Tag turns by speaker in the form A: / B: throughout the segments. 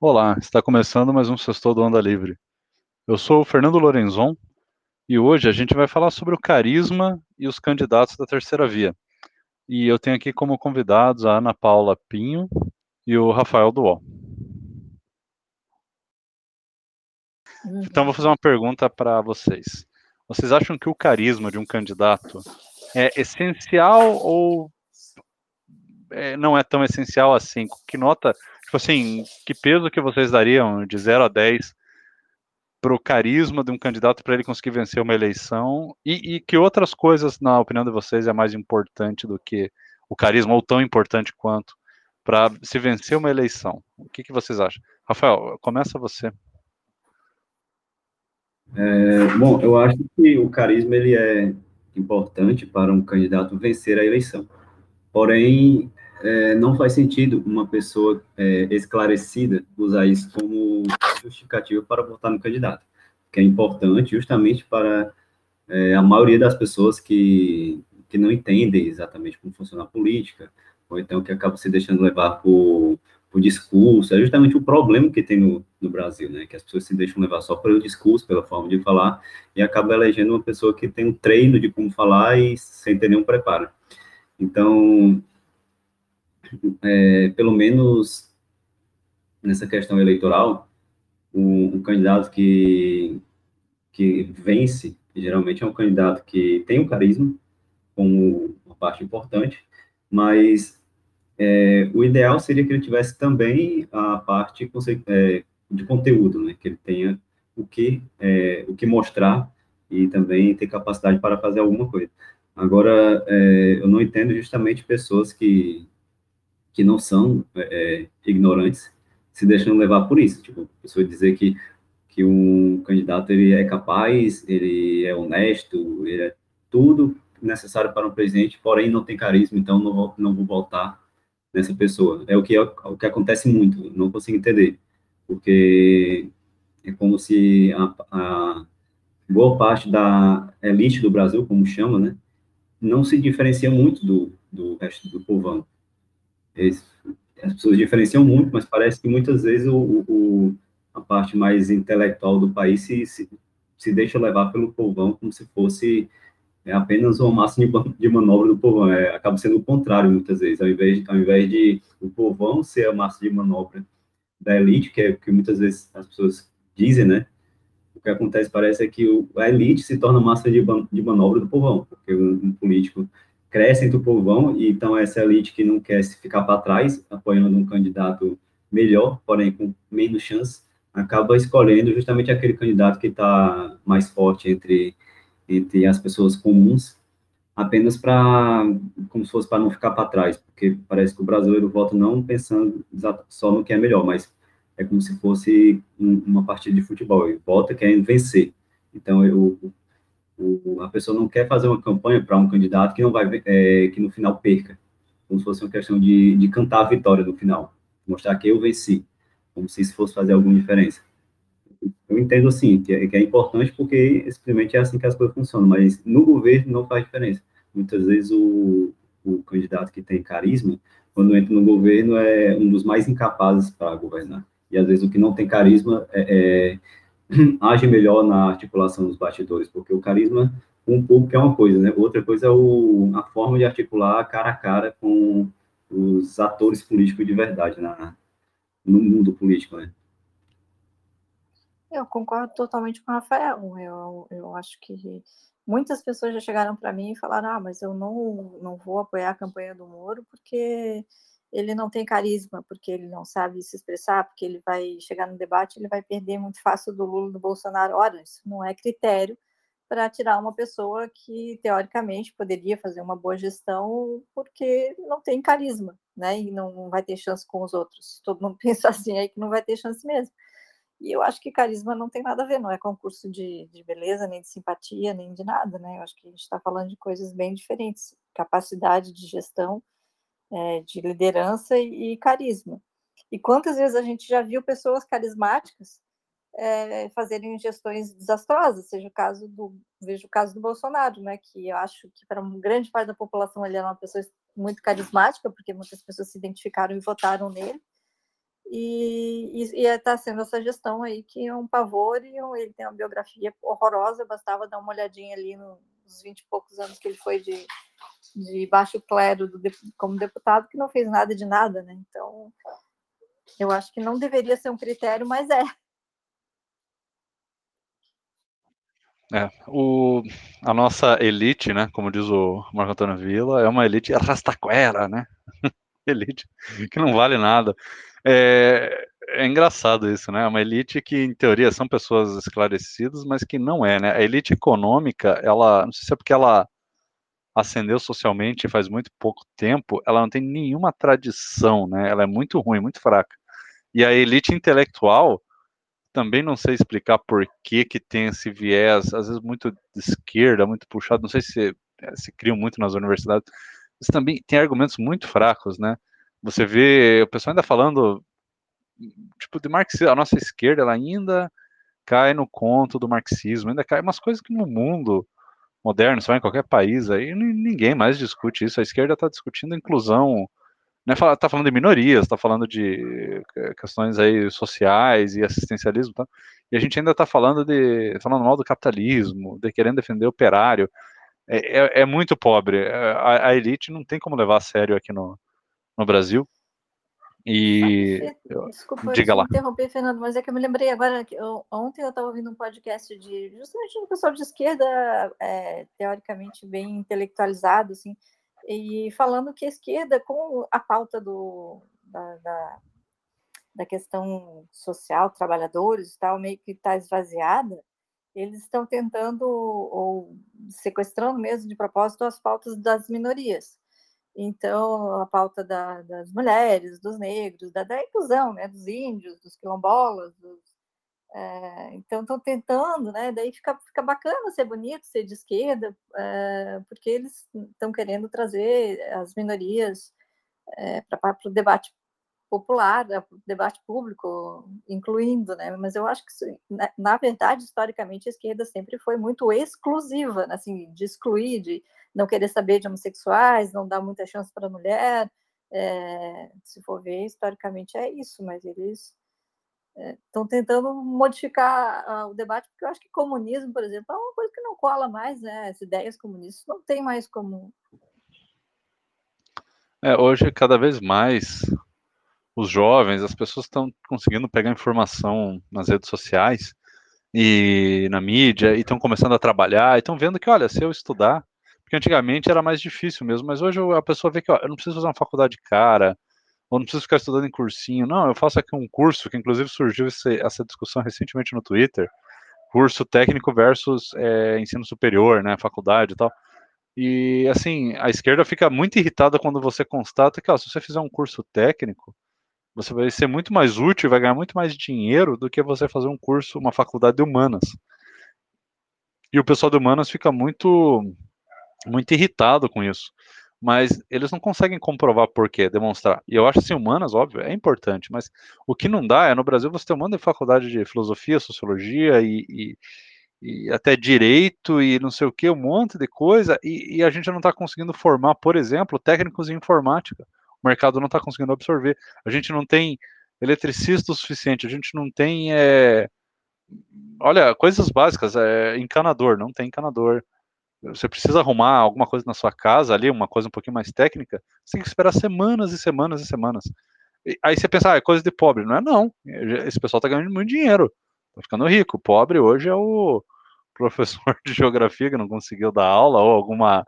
A: Olá, está começando mais um Sextou do Onda Livre. Eu sou o Fernando Lorenzon e hoje a gente vai falar sobre o carisma e os candidatos da terceira via. E eu tenho aqui como convidados a Ana Paula Pinho e o Rafael Duol. Então vou fazer uma pergunta para vocês. Vocês acham que o carisma de um candidato é essencial ou é, não é tão essencial assim? Que nota Tipo assim, que peso que vocês dariam de 0 a 10 para o carisma de um candidato para ele conseguir vencer uma eleição? E, e, que outras coisas, na opinião de vocês, é mais importante do que o carisma, ou tão importante quanto, para se vencer uma eleição? O que, que vocês acham? Rafael, começa você.
B: É, bom, eu acho que o carisma ele é importante para um candidato vencer a eleição. Porém, é, não faz sentido uma pessoa é, esclarecida usar isso como justificativa para votar no candidato, que é importante justamente para é, a maioria das pessoas que, que não entendem exatamente como funciona a política, ou então que acabam se deixando levar por, por discurso, é justamente o problema que tem no, no Brasil, né, que as pessoas se deixam levar só pelo discurso, pela forma de falar, e acabam elegendo uma pessoa que tem um treino de como falar e sem ter nenhum preparo. Então, é, pelo menos nessa questão eleitoral, um, um, candidato que, que vence, geralmente é um candidato que tem um carisma, como uma parte importante, mas é, o ideal seria que ele tivesse também a parte é, de conteúdo, né, que ele tenha o que, é, o que mostrar e também ter capacidade para fazer alguma coisa. Agora, é, eu não entendo justamente pessoas que que não são é, é, ignorantes se deixam levar por isso. Tipo, a pessoa dizer que, que um candidato ele é capaz, ele é honesto, ele é tudo necessário para um presidente, porém não tem carisma, então não vou, não vou votar nessa pessoa. É o que, é o que acontece muito, não consigo entender, porque é como se a, a boa parte da elite do Brasil, como chama, né, não se diferencia muito do, do resto do povão. As pessoas diferenciam muito, mas parece que muitas vezes o, o a parte mais intelectual do país se, se, se, deixa levar pelo povão como se fosse é, apenas uma massa de, de manobra do povão. É, acaba sendo o contrário muitas vezes, ao invés, ao invés de o povão ser a massa de manobra da elite, que é que muitas vezes as pessoas dizem, né? O que acontece parece é que o, a elite se torna massa de, de manobra do povão, porque um, um político cresce entre o povão, e então essa elite que não quer se ficar para trás, apoiando um candidato melhor, porém com menos chance, acaba escolhendo justamente aquele candidato que está mais forte entre, entre as pessoas comuns, apenas para, como se fosse para não ficar para trás, porque parece que o brasileiro vota não pensando só no que é melhor, mas é como se fosse uma partida de futebol, ele vota querendo vencer. Então, eu, o, a pessoa não quer fazer uma campanha para um candidato que não vai é, que no final perca, como se fosse uma questão de, de cantar a vitória no final, mostrar que eu venci, como se isso fosse fazer alguma diferença. Eu entendo assim que é, que é importante porque simplesmente é assim que as coisas funcionam, mas no governo não faz diferença. Muitas vezes o, o candidato que tem carisma, quando entra no governo, é um dos mais incapazes para governar. E às vezes o que não tem carisma é, é age melhor na articulação dos bastidores, porque o carisma com o público é uma coisa, né? Outra coisa é o, a forma de articular cara a cara com os atores políticos de verdade na, no mundo político, né?
C: Eu concordo totalmente com o Rafael. Eu, eu acho que muitas pessoas já chegaram para mim e falaram: ah, mas eu não, não vou apoiar a campanha do Moro porque ele não tem carisma, porque ele não sabe se expressar, porque ele vai chegar no debate, ele vai perder muito fácil do Lula do Bolsonaro. Ora, isso não é critério para tirar uma pessoa que teoricamente poderia fazer uma boa gestão porque não tem carisma, né? E não vai ter chance com os outros. Todo mundo pensa assim aí que não vai ter chance mesmo. E eu acho que carisma não tem nada a ver, não é concurso de, de beleza, nem de simpatia, nem de nada, né? Eu acho que a gente está falando de coisas bem diferentes. Capacidade de gestão é, de liderança e, e, carisma. E quantas vezes a gente já viu pessoas carismáticas é, fazerem gestões desastrosas, seja o caso do vejo o caso do Bolsonaro, né, que eu acho que para uma grande parte da população ele era uma pessoa muito carismática, porque muitas pessoas se identificaram e votaram nele. e está sendo essa gestão aí que é um pavor e ele tem uma biografia horrorosa, bastava dar uma olhadinha ali nos 20 e poucos anos que ele foi de, de baixo clero do, como deputado, que não fez nada de nada, né? Então, eu acho que não deveria ser um critério, mas é.
A: É, o, a nossa elite, né, como diz o Marco Antônio Vila, é uma elite rastaquera, né? elite que não vale nada. É, é engraçado isso, né? É uma elite que, em teoria, são pessoas esclarecidas, mas que não é, né? A elite econômica, ela, não sei se é porque ela ascendeu socialmente faz muito pouco tempo, ela não tem nenhuma tradição, né? Ela é muito ruim, muito fraca. E a elite intelectual, também não sei explicar por que que tem esse viés, às vezes muito de esquerda, muito puxado, não sei se se criam muito nas universidades, mas também tem argumentos muito fracos, né? Você vê o pessoal ainda falando, tipo, de marxismo, a nossa esquerda, ela ainda cai no conto do marxismo, ainda cai umas coisas que no mundo moderno, só em qualquer país, aí ninguém mais discute isso, a esquerda está discutindo inclusão, né, tá falando de minorias, está falando de questões aí sociais e assistencialismo, tá? e a gente ainda está falando de, falando mal do capitalismo, de querendo defender o operário, é, é, é muito pobre, a, a elite não tem como levar a sério aqui no, no Brasil. E
C: desculpa Diga lá. interromper, Fernando, mas é que eu me lembrei agora que eu, ontem eu estava ouvindo um podcast de justamente um pessoal de esquerda, é, teoricamente bem intelectualizado, assim, e falando que a esquerda, com a pauta do, da, da, da questão social, trabalhadores e tal, meio que está esvaziada, eles estão tentando, ou sequestrando mesmo de propósito, as pautas das minorias. Então, a pauta da, das mulheres, dos negros, da, da, inclusão, né, dos índios, dos quilombolas, dos, é, então estão tentando, né, daí fica, fica bacana ser bonito, ser de esquerda, é, porque eles estão querendo trazer as minorias é, para o debate popular, né, para o debate público, incluindo, né, mas eu acho que, na, na verdade, historicamente, a esquerda sempre foi muito exclusiva, assim, de excluir, de não querer saber de homossexuais, não dar muita chance para a mulher. É, se for ver, historicamente é isso, mas eles estão é, tentando modificar o debate, porque eu acho que comunismo, por exemplo, é uma coisa que não cola mais, né? As ideias comunistas não tem mais como.
A: É, hoje, cada vez mais, os jovens, as pessoas estão conseguindo pegar informação nas redes sociais e na mídia, e estão começando a trabalhar, e estão vendo que, olha, se eu estudar, porque antigamente era mais difícil mesmo, mas hoje a pessoa vê que ó, eu não preciso fazer uma faculdade cara, ou não preciso ficar estudando em cursinho. Não, eu faço aqui um curso, que inclusive surgiu esse, essa discussão recentemente no Twitter, curso técnico versus é, ensino superior, né, faculdade e tal. E assim, a esquerda fica muito irritada quando você constata que ó, se você fizer um curso técnico, você vai ser muito mais útil, vai ganhar muito mais dinheiro do que você fazer um curso, uma faculdade de humanas. E o pessoal de humanas fica muito muito irritado com isso. Mas eles não conseguem comprovar por quê, demonstrar. E eu acho assim, humanas, óbvio, é importante, mas o que não dá é no Brasil você ter um monte de faculdade de filosofia, sociologia e, e, e até direito e não sei o que, um monte de coisa, e, e a gente não está conseguindo formar, por exemplo, técnicos em informática. O mercado não está conseguindo absorver. A gente não tem eletricista o suficiente, a gente não tem. É... Olha, coisas básicas, é, encanador, não tem encanador você precisa arrumar alguma coisa na sua casa ali, uma coisa um pouquinho mais técnica, você tem que esperar semanas e semanas e semanas. E, aí você pensa, ah, é coisa de pobre. Não é não. Esse pessoal tá ganhando muito dinheiro. Tá ficando rico. Pobre hoje é o professor de geografia que não conseguiu dar aula, ou alguma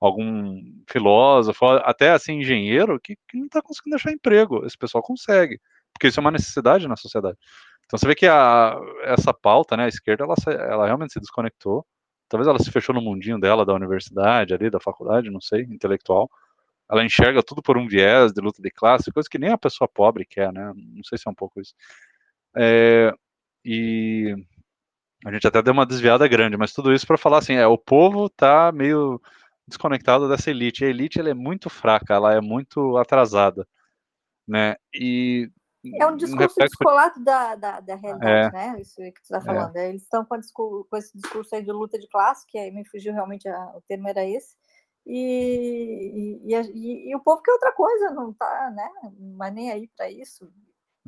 A: algum filósofo, até assim engenheiro que, que não está conseguindo achar emprego. Esse pessoal consegue, porque isso é uma necessidade na sociedade. Então você vê que a, essa pauta, né, a esquerda, ela, ela realmente se desconectou talvez ela se fechou no mundinho dela, da universidade, ali, da faculdade, não sei, intelectual. Ela enxerga tudo por um viés de luta de classe, coisa que nem a pessoa pobre quer, né? Não sei se é um pouco isso. É, e a gente até deu uma desviada grande, mas tudo isso para falar assim, é, o povo tá meio desconectado dessa elite. A elite ela é muito fraca, ela é muito atrasada, né? E
C: é um discurso descolado da, da, da realidade, é. né? Isso que tu está é. falando. É. Eles estão com, com, esse discurso aí de luta de classe, que aí me fugiu realmente, a, o termo era esse. E, e, e, e, o povo quer outra coisa, não tá, né? Mas nem aí para isso.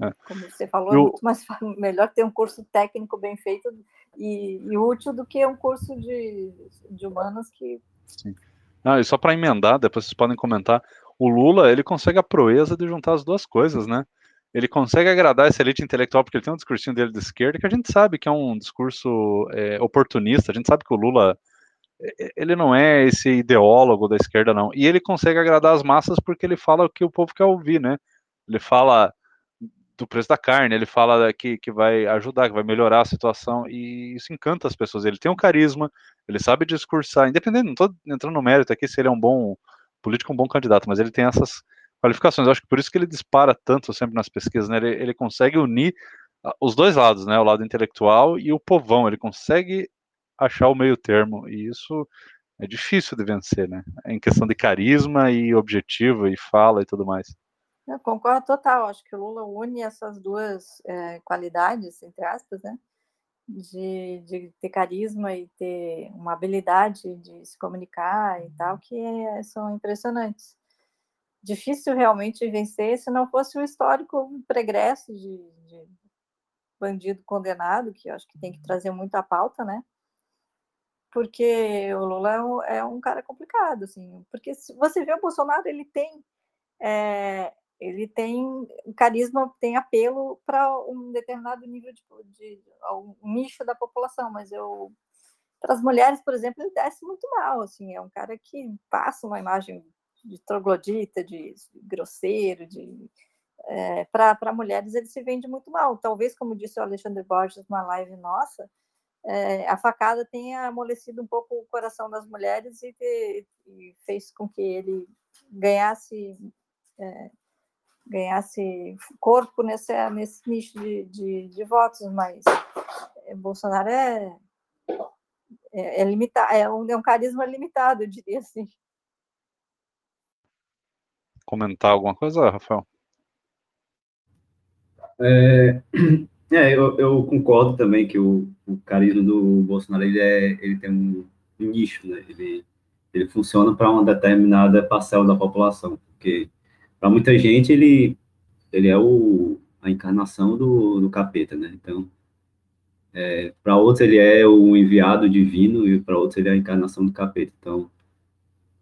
C: É. Como você falou, Eu... é muito mais melhor ter um curso técnico bem feito e, e útil do que um curso de, de humanas que.
A: Sim. Ah, e só para emendar, depois vocês podem comentar. O Lula, ele consegue a proeza de juntar as duas coisas, né? Ele consegue agradar essa elite intelectual, porque ele tem um discursinho dele de esquerda, que a gente sabe que é um discurso é, oportunista, a gente sabe que o Lula ele não é esse ideólogo da esquerda, não. E ele consegue agradar as massas porque ele fala o que o povo quer ouvir, né? Ele fala do preço da carne, ele fala que, que vai ajudar, que vai melhorar a situação, e isso encanta as pessoas. Ele tem um carisma, ele sabe discursar, independente, não estou entrando no mérito aqui se ele é um bom político, um bom candidato, mas ele tem essas qualificações. Eu acho que por isso que ele dispara tanto sempre nas pesquisas, né? Ele, ele consegue unir ah, os dois lados, né? O lado intelectual e o povão. Ele consegue achar o meio termo, e isso é difícil de vencer, né? Em questão de carisma e objetivo e fala e tudo mais.
C: Eu concordo total. Acho que o Lula une essas duas é, qualidades, entre aspas, né? De, de, ter carisma e ter uma habilidade de se comunicar e tal, que é, são impressionantes. Difícil realmente vencer se não fosse o histórico pregresso de, de bandido condenado, que eu acho que tem que trazer muito à pauta, né? Porque o Lula é um, é um cara complicado, assim. Porque se você vê o Bolsonaro, ele tem é, ele tem carisma, tem apelo para um determinado nível de, de, um nicho da população, mas eu para as mulheres, por exemplo, ele desce muito mal, assim, é um cara que passa uma imagem de troglodita, de, grosseiro, de é, para mulheres ele se vende muito mal. Talvez, como disse o Alexandre Borges numa live nossa, é, a facada tenha amolecido um pouco o coração das mulheres e, e fez com que ele ganhasse é, ganhasse corpo nesse, nesse nicho de, de, de votos, mas Bolsonaro é, é, é, limitado, é um, é um carisma limitado, eu diria assim.
A: Comentar alguma coisa, Rafael?
B: É, é eu, eu, concordo também que o, o, carisma do Bolsonaro ele, é, ele tem um, nicho, né? Ele, ele funciona para uma determinada parcela da população, porque para muita gente ele ele é o, a encarnação do, do capeta, né? Então, é, para outros ele é o enviado divino e para outros ele é a encarnação do capeta. Então,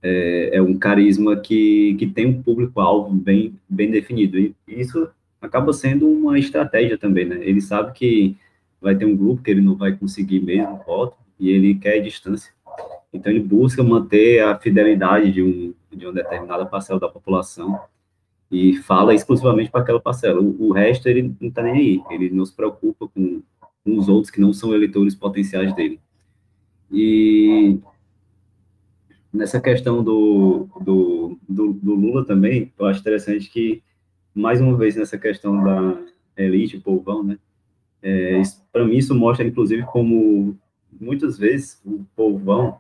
B: é, é um carisma que, que tem um público-alvo bem, bem definido. E isso acaba sendo uma estratégia também, né? Ele sabe que vai ter um grupo que ele não vai conseguir mesmo voto e ele quer distância. Então, ele busca manter a fidelidade de, um, de uma determinada parcela da população e fala exclusivamente para aquela parcela. O, o, resto ele não está nem aí, ele não se preocupa com, com, os outros que não são eleitores potenciais dele. E nessa questão do, do, do, do Lula também, eu acho interessante que, mais uma vez, nessa questão da elite, povão, né, é, para mim isso mostra, inclusive, como muitas vezes o povão,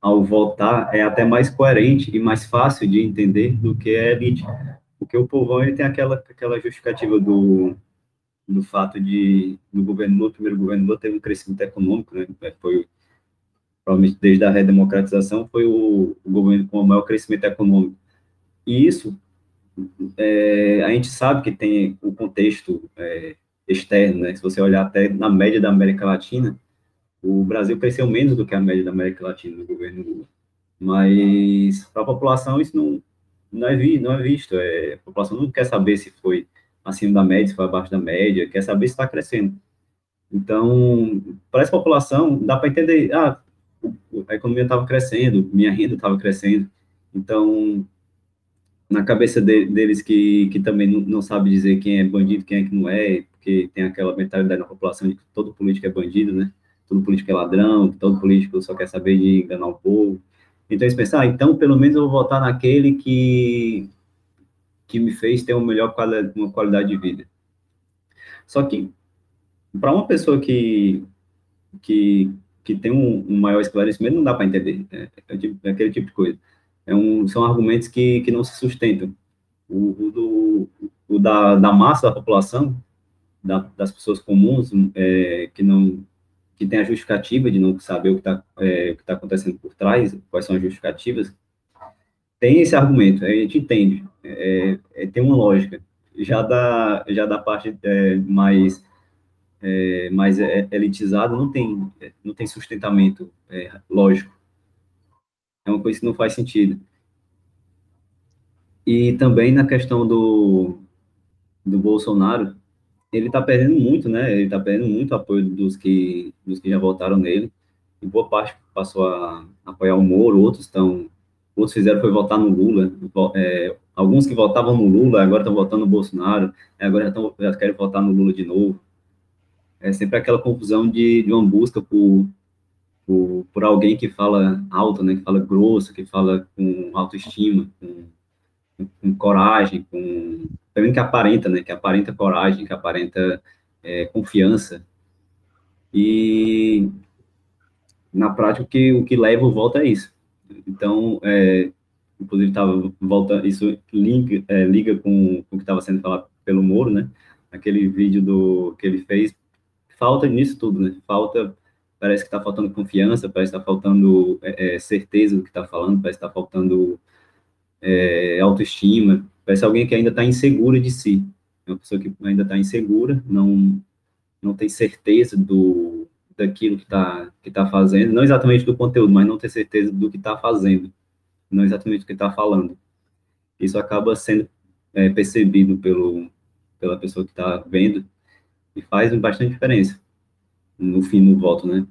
B: ao votar, é até mais coerente e mais fácil de entender do que a elite porque o povão ele tem aquela, aquela justificativa do, do fato de do governo Lula, primeiro governo Lula teve um crescimento econômico, né? Foi provavelmente desde a redemocratização foi o, o governo com o maior crescimento econômico. E isso é, a gente sabe que tem o contexto é, externo, né? Se você olhar até na média da América Latina, o Brasil cresceu menos do que a média da América Latina no governo Lula. Mas para a população isso não não é, vi, não é visto. É, a população não quer saber se foi acima da média, se foi abaixo da média, quer saber se está crescendo. Então, para essa população, dá para entender, ah, a economia estava crescendo, minha renda estava crescendo. Então, na cabeça de, deles que, que também não, não sabe dizer quem é bandido, quem é que não é, porque tem aquela mentalidade na população de que todo político é bandido, né? Todo político é ladrão, todo político só quer saber de enganar o povo. Então eles pensaram, ah, então pelo menos eu vou votar naquele que, que me fez ter uma melhor qualidade, uma qualidade de vida. Só que, para uma pessoa que, que, que tem um, um maior esclarecimento, não dá para entender. É, é, tipo, é, aquele tipo de coisa. É um, são argumentos que, que não se sustentam. O, o, do, o da, da massa da população, da, das pessoas comuns, é, que não que tem a justificativa de não saber o que está é, tá acontecendo por trás, quais são as justificativas, tem esse argumento, a gente entende, é, é, tem uma lógica. já da, já da parte é, mais, é, mais é, elitizada não tem, não tem sustentamento é, lógico. É uma coisa que não faz sentido. E também na questão do, do Bolsonaro, ele está perdendo muito, né? Ele está perdendo muito apoio dos que, dos que já votaram nele. E boa parte passou a apoiar o Moro, outros estão outros fizeram foi votar no Lula. É, alguns que votavam no Lula agora estão votando no Bolsonaro, agora já, tão, já querem votar no Lula de novo. É sempre aquela confusão de, de uma busca por, por, por alguém que fala alto, né, que fala grosso, que fala com autoestima, com, com coragem, com também que aparenta, né, que aparenta coragem, que aparenta é, confiança. E na prática o que, o que leva o voto é isso. Então, é, inclusive estava volta isso liga, é, liga com, com o que estava sendo falado pelo Moro, né? Aquele vídeo do que ele fez falta nisso tudo, né? Falta parece que está faltando confiança, parece que está faltando é, é, certeza do que está falando, parece que está faltando é, autoestima, parece alguém que ainda está insegura de si, é uma pessoa que ainda está insegura, não não tem certeza do daquilo que está que tá fazendo, não exatamente do conteúdo, mas não ter certeza do que está fazendo não exatamente o que está falando. Isso acaba sendo é, percebido pelo, pela pessoa que está vendo e faz bastante diferença no fim do voto, né?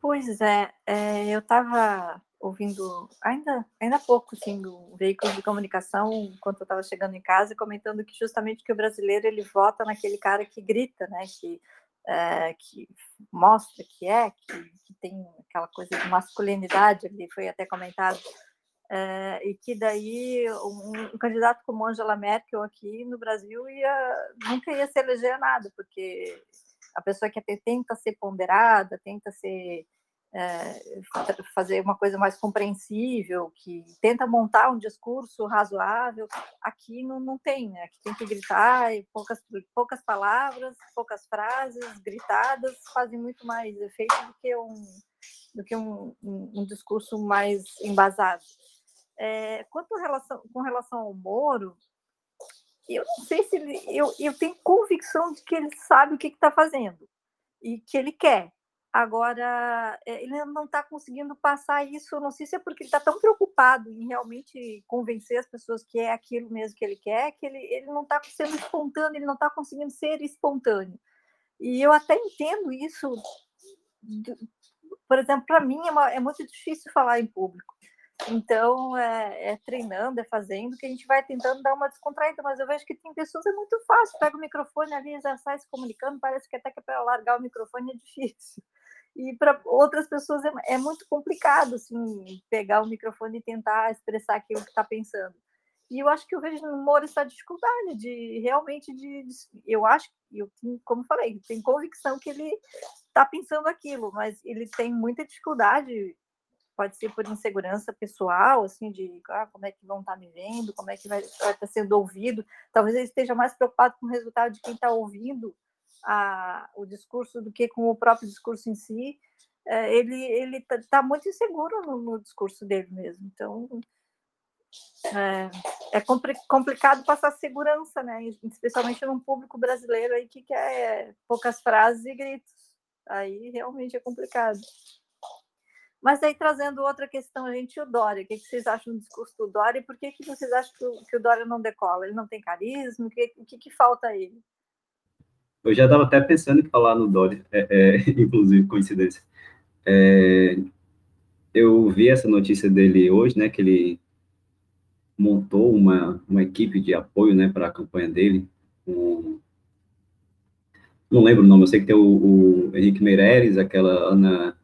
C: Pois é, é eu estava ouvindo ainda ainda há pouco assim do veículo de comunicação enquanto eu estava chegando em casa comentando que justamente que o brasileiro ele vota naquele cara que grita né que é, que mostra que é, que, que, tem aquela coisa de masculinidade, ali foi até comentado, é, e que daí um, um, candidato como Angela Merkel aqui no Brasil ia, nunca ia se eleger nada, porque a pessoa que tenta ser ponderada, tenta ser é, fazer uma coisa mais compreensível, que tenta montar um discurso razoável. Aqui não, não tem, né? Aqui tem que gritar, e poucas, poucas palavras, poucas frases gritadas fazem muito mais efeito do que um, do que um, um, um discurso mais embasado. É, quanto relação, com relação ao Moro, eu não sei se ele. Eu, eu tenho convicção de que ele sabe o que está fazendo e que ele quer. Agora, é, ele não está conseguindo passar isso, não sei se é porque ele está tão preocupado em realmente convencer as pessoas que é aquilo mesmo que ele quer, que ele, ele não está sendo espontâneo, ele não está conseguindo ser espontâneo. E eu até entendo isso, por exemplo, para mim é, uma, é, muito difícil falar em público. Então, é, é, treinando, é fazendo, que a gente vai tentando dar uma descontraída, mas eu vejo que tem pessoas, é muito fácil, pega o microfone ali, já sai se comunicando, parece que até que para largar o microfone é difícil. E para outras pessoas é, é, muito complicado assim pegar o microfone e tentar expressar aquilo que está pensando. E eu acho que eu vejo no Moro essa dificuldade de realmente de, de eu acho eu como falei tem convicção que ele está pensando aquilo mas ele tem muita dificuldade pode ser por insegurança pessoal assim de ah, como é que vão estar tá me vendo como é que vai estar tá sendo ouvido talvez ele esteja mais preocupado com o resultado de quem está ouvindo a, o discurso do que com o próprio discurso em si, é, ele ele está tá muito inseguro no, no, discurso dele mesmo. Então é, é complicado passar segurança, né? Especialmente num público brasileiro aí que quer poucas frases e gritos. Aí realmente é complicado. Mas aí trazendo outra questão, gente, o Dória, o que, vocês acham do discurso do Dória e por que, que vocês acham que o, Dória não decola? Ele não tem carisma? O que, que, que falta a ele?
B: Eu já estava até pensando em falar no Dória, é, é, inclusive, coincidência. É, eu vi essa notícia dele hoje, né, que ele montou uma, uma equipe de apoio, né, para a campanha dele, um, não lembro o nome, eu sei que tem o, o Henrique Meireles, aquela Ana...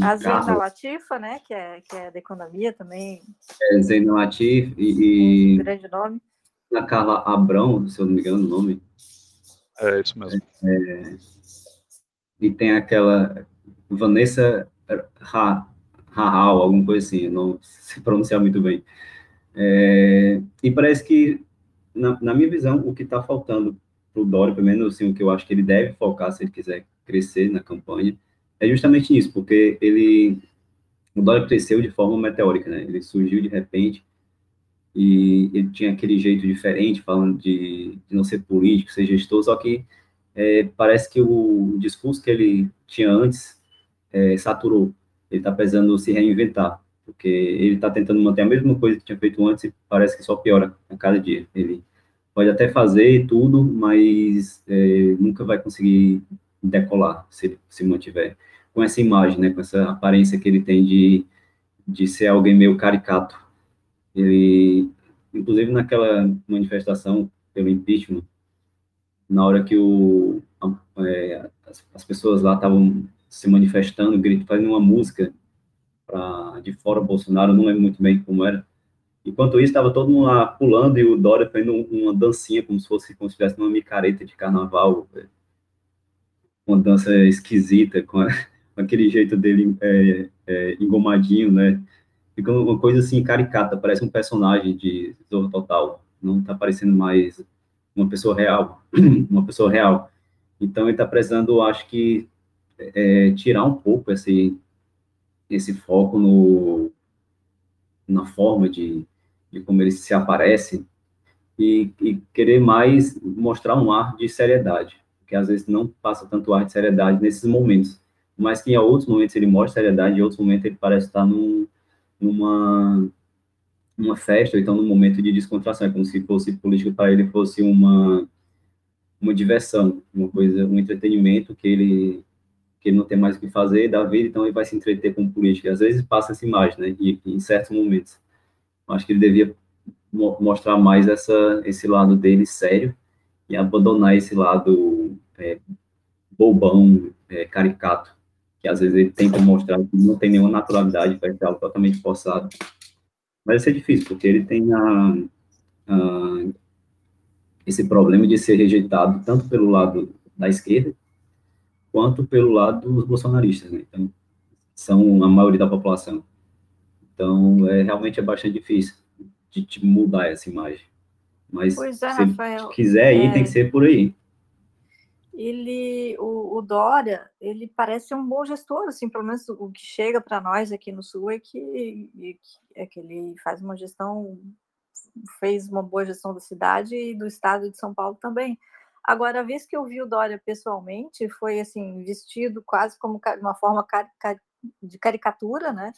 C: A Zena Latifa, né, que é, que é da economia também.
B: É, Zena Latif e...
C: Um grande nome.
B: A Carla Abrão, se eu não me engano o nome.
A: É isso mesmo. É,
B: e tem aquela Vanessa Rahal, alguma coisa assim, não se pronunciar muito bem. É, e parece que, na, na, minha visão, o que está faltando para o Dória, pelo menos assim, o que eu acho que ele deve focar se ele quiser crescer na campanha, é justamente isso, porque ele, o Dória cresceu de forma meteórica, né? Ele surgiu de repente e ele tinha aquele jeito diferente, falando de, de não ser político, ser gestor, só que é, parece que o discurso que ele tinha antes é, saturou. Ele está precisando se reinventar, porque ele está tentando manter a mesma coisa que tinha feito antes e parece que só piora a cada dia. Ele pode até fazer tudo, mas é, nunca vai conseguir decolar se se mantiver com essa imagem, né, com essa aparência que ele tem de, de ser alguém meio caricato. Ele, inclusive naquela manifestação pelo impeachment, na hora que o, é, as, as, pessoas lá estavam se manifestando, gritando, fazendo uma música pra, de fora Bolsonaro, não lembro muito bem como era. Enquanto isso, estava todo mundo lá pulando e o Dória fazendo uma dancinha, como se fosse como se tivesse uma micareta de carnaval, uma dança esquisita, com, a, aquele jeito dele é, é, engomadinho, né? Fica uma coisa assim caricata, parece um personagem de Zorro Total. Não está parecendo mais uma pessoa real, uma pessoa real. Então ele está precisando, acho que, é, tirar um pouco esse esse foco no na forma de, de como ele se aparece e, e, querer mais mostrar um ar de seriedade, que às vezes não passa tanto ar de seriedade nesses momentos, mas que em outros momentos ele mostra seriedade, em outros momentos ele parece estar num, numa uma festa, ou então num momento de descontração, é como se fosse político para ele fosse uma uma diversão, uma coisa, um entretenimento que ele que ele não tem mais o que fazer da vida, então ele vai se entreter com política. Às vezes passa essa imagem, né, e, em certos momentos. Acho que ele devia mo mostrar mais essa esse lado dele sério e abandonar esse lado é, bobão, é, caricato, que às vezes ele tenta mostrar que não tem nenhuma naturalidade, vai ser algo totalmente forçado. Vai ser difícil, porque ele tem a, a, esse problema de ser rejeitado tanto pelo lado da esquerda, quanto pelo lado dos bolsonaristas, né? Então, são a maioria da população. Então, é, realmente é bastante difícil de, de mudar essa imagem. Mas
C: pois é,
B: se
C: Rafael,
B: quiser ir, é... tem que ser por aí
C: ele, o, o, Dória, ele parece um bom gestor, assim, pelo menos o que chega para nós aqui no Sul é que, é que ele faz uma gestão, fez uma boa gestão da cidade e do estado de São Paulo também. Agora, a vez que eu vi o Dória pessoalmente, foi assim, vestido quase como uma forma de caricatura, né?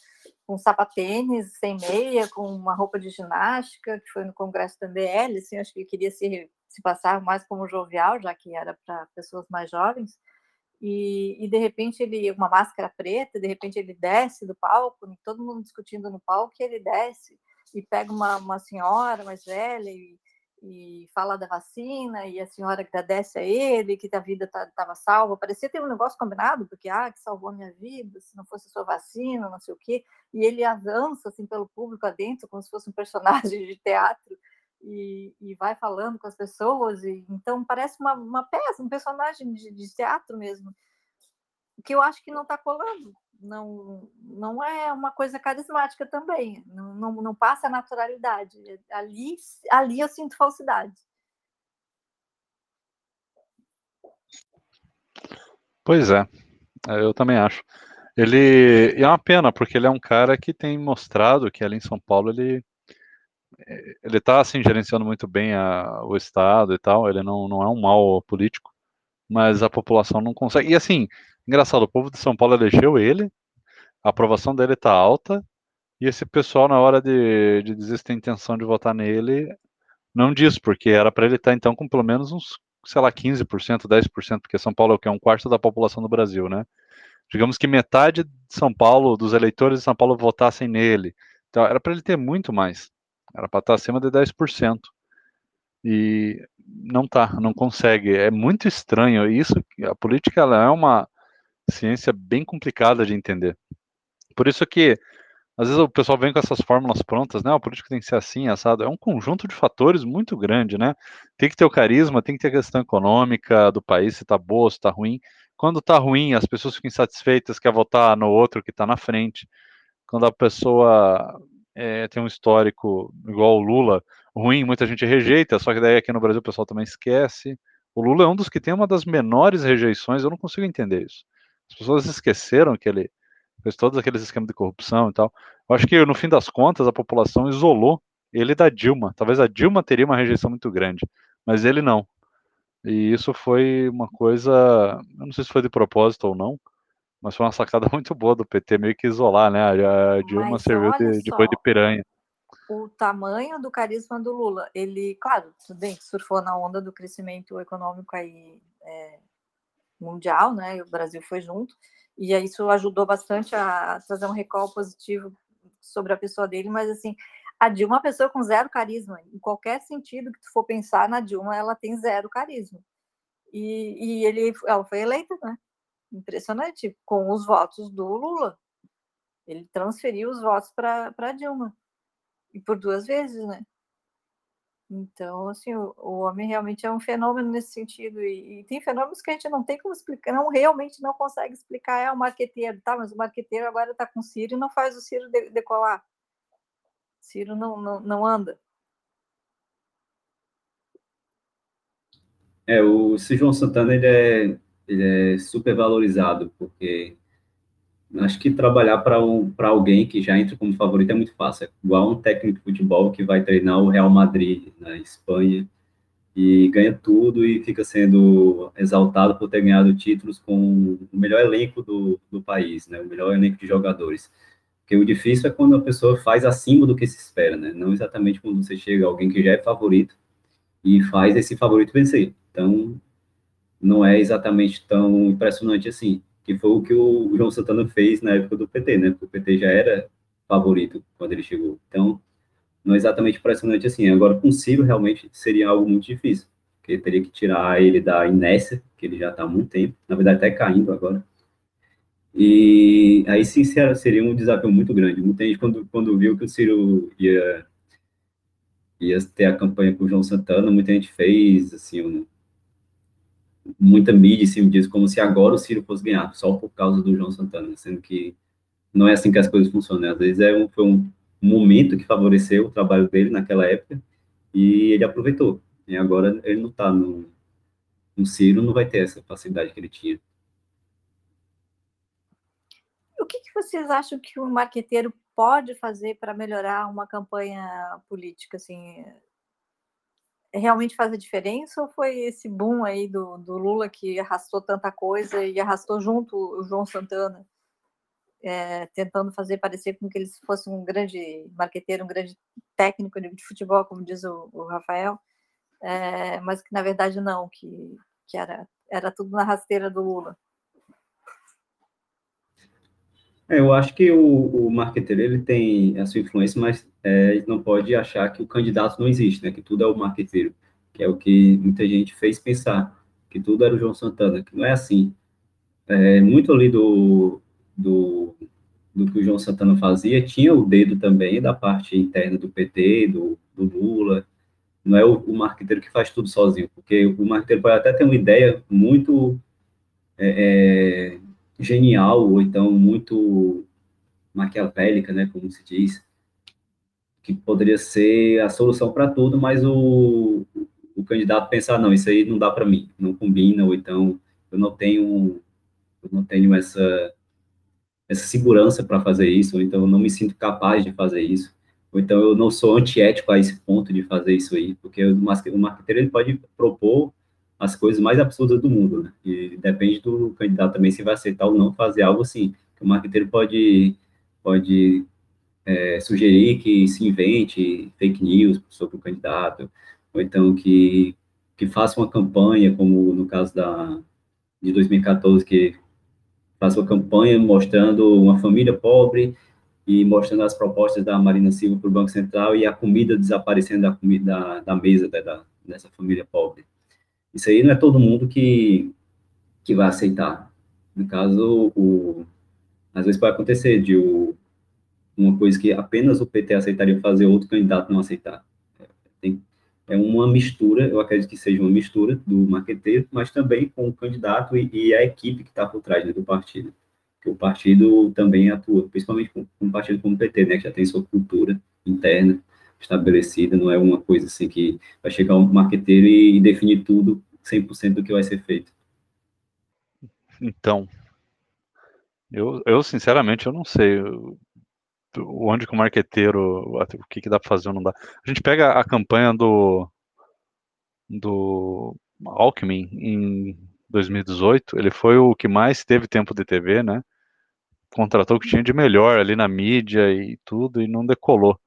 C: Com sapatênis, sem meia, com uma roupa de ginástica, que foi no congresso da MBL, assim, acho que ele queria se se passar mais como jovial, já que era para pessoas mais jovens. E, e, de repente ele uma máscara preta, de repente ele desce do palco, todo mundo discutindo no palco, e ele desce e pega uma, uma senhora mais velha e, e fala da vacina, e a senhora agradece a ele, que a vida estava tá, salva. Parecia ter um negócio combinado, porque, ah, que salvou a minha vida, se não fosse a sua vacina, não sei o quê. E ele avança, assim, pelo público adentro, como se fosse um personagem de teatro, e, e, vai falando com as pessoas, e então parece uma, uma peça, um personagem de, de teatro mesmo, que eu acho que não está colando, não, não é uma coisa carismática também, não, não, não passa a naturalidade, ali, ali eu sinto falsidade.
A: Pois é, é eu também acho. Ele é uma pena, porque ele é um cara que tem mostrado que ali em São Paulo ele ele está assim gerenciando muito bem a, o estado e tal. Ele não, não é um mau político, mas a população não consegue. E assim, engraçado, o povo de São Paulo elegeu ele, a aprovação dele está alta, e esse pessoal na hora de, de dizer se tem intenção de votar nele, não diz, porque era para ele estar tá, então com pelo menos uns, sei lá, 15%, 10%, porque São Paulo é o que é um quarto da população do Brasil, né? Digamos que metade de São Paulo, dos eleitores de São Paulo votassem nele. Então era para ele ter muito mais. Era para estar tá acima de 10%. E não tá, não consegue. É muito estranho. Isso, a política ela é uma ciência bem complicada de entender. Por isso que às vezes o pessoal vem com essas fórmulas prontas, né? O político tem que ser assim, assado. É um conjunto de fatores muito grande, né? Tem que ter o carisma, tem que ter a questão econômica do país, se tá boa, se tá ruim. Quando tá ruim, as pessoas ficam insatisfeitas, quer votar no outro que tá na frente. Quando a pessoa é, tem um histórico igual o Lula, ruim, muita gente rejeita, só que daí aqui no Brasil o pessoal também esquece. O Lula é um dos que tem uma das menores rejeições, eu não consigo entender isso. As pessoas esqueceram que ele fez todos aqueles esquemas de corrupção e tal. Eu acho que no fim das contas a população isolou ele da Dilma. Talvez a Dilma teria uma rejeição muito grande, mas ele não. E isso foi uma coisa, eu não sei se foi de propósito ou não, mas foi uma sacada muito boa do PT, meio que isolar, né? A Dilma mas serviu de, de de piranha.
C: O tamanho do carisma do Lula, ele, claro, tudo bem, surfou na onda do crescimento econômico aí é, mundial, né? E o Brasil foi junto, e isso ajudou bastante a trazer um recall positivo sobre a pessoa dele, mas assim, a Dilma é uma pessoa com zero carisma. Em qualquer sentido que tu for pensar na Dilma, ela tem zero carisma. E, e ele, ela foi eleita, né? Impressionante, com os votos do Lula. Ele transferiu os votos para Dilma. E por duas vezes, né? Então, assim, o, o, homem realmente é um fenômeno nesse sentido. E, e, tem fenômenos que a gente não tem como explicar, não realmente não consegue explicar. É o marqueteiro, tá? Mas o marqueteiro agora está com o Ciro e não faz o Ciro de, decolar. Ciro não, não, não anda.
B: É, o Ciro João Santana ele é, é super valorizado, porque acho que trabalhar para um, alguém que já entra como favorito é muito fácil. É igual um técnico de futebol que vai treinar o Real Madrid na Espanha e ganha tudo e fica sendo exaltado por ter ganhado títulos com o melhor elenco do, do país, né? o melhor elenco de jogadores. Porque o difícil é quando a pessoa faz acima do que se espera, né? Não exatamente quando você chega alguém que já é favorito e faz esse favorito vencer. Então, não é exatamente tão impressionante assim, que foi o que o João Santana fez na época do PT, né? Porque o PT já era favorito quando ele chegou. Então, não é exatamente impressionante assim. Agora, com Ciro, realmente seria algo muito difícil, porque teria que tirar ele da inércia, que ele já está há muito tempo, na verdade, até caindo agora e aí sim seria um desafio muito grande. Muita gente, quando, quando viu que o Ciro ia, ia ter a campanha com o João Santana, muita gente fez, assim, um, muita mídia em cima disso, como se agora o Ciro fosse ganhar, só por causa do João Santana, sendo que não é assim que as coisas funcionam. Às vezes é um, foi um momento que favoreceu o trabalho dele naquela época e ele aproveitou. E agora ele não está no, no Ciro, não vai ter essa facilidade que ele tinha
C: o que, que vocês acham que um marqueteiro pode fazer para melhorar uma campanha política? Assim, realmente faz a diferença ou foi esse boom aí do, do Lula que arrastou tanta coisa e arrastou junto o João Santana, é, tentando fazer parecer com que ele fosse um grande marqueteiro, um grande técnico de futebol, como diz o, o Rafael, é, mas que na verdade não, que, que era, era tudo na rasteira do Lula.
B: É, eu acho que o, o marqueteiro ele tem a sua influência, mas é, não pode achar que o candidato não existe, né? Que tudo é o marqueteiro, que é o que muita gente fez pensar, que tudo era o João Santana, que não é assim. É, muito ali do, do, do que o João Santana fazia, tinha o dedo também da parte interna do PT, do, do Lula, não é o, o marqueteiro que faz tudo sozinho, porque o marqueteiro pode até ter uma ideia muito é, é genial, ou então muito maquiavélica, né, como se diz, que poderia ser a solução para tudo, mas o, o candidato pensar, não, isso aí não dá para mim, não combina, ou então eu não tenho, eu não tenho essa, essa segurança para fazer isso, ou então eu não me sinto capaz de fazer isso, ou então eu não sou antiético a esse ponto de fazer isso aí, porque o marqueteiro ele pode propor as coisas mais absurdas do mundo, né? E depende do candidato também se vai aceitar ou não fazer algo assim. O marqueteiro pode, pode é, sugerir que se invente fake news sobre o candidato, ou então que, que faça uma campanha, como no caso da, de 2014, que faça uma campanha mostrando uma família pobre e mostrando as propostas da Marina Silva para o Banco Central e a comida desaparecendo da, comida, da, da mesa da, dessa família pobre. Isso aí não é todo mundo que, que vai aceitar. No caso, o, às vezes pode acontecer de o, uma coisa que apenas o PT aceitaria fazer, outro candidato não aceitar. É uma mistura, eu acredito que seja uma mistura do marqueteiro, mas também com o candidato e, e a equipe que está por trás né, do partido. Que o partido também atua, principalmente com, com um partido como o PT, né, que já tem sua cultura interna, estabelecida, não é uma coisa assim que vai chegar um marqueteiro e, definir tudo 100% do que vai ser feito.
A: Então, eu, eu sinceramente eu não sei. Onde que o marqueteiro, o que, que dá para fazer ou não dá. A gente pega a campanha do, do Alckmin em 2018, ele foi o que mais teve tempo de TV, né? Contratou o que tinha de melhor ali na mídia e tudo, e não decolou.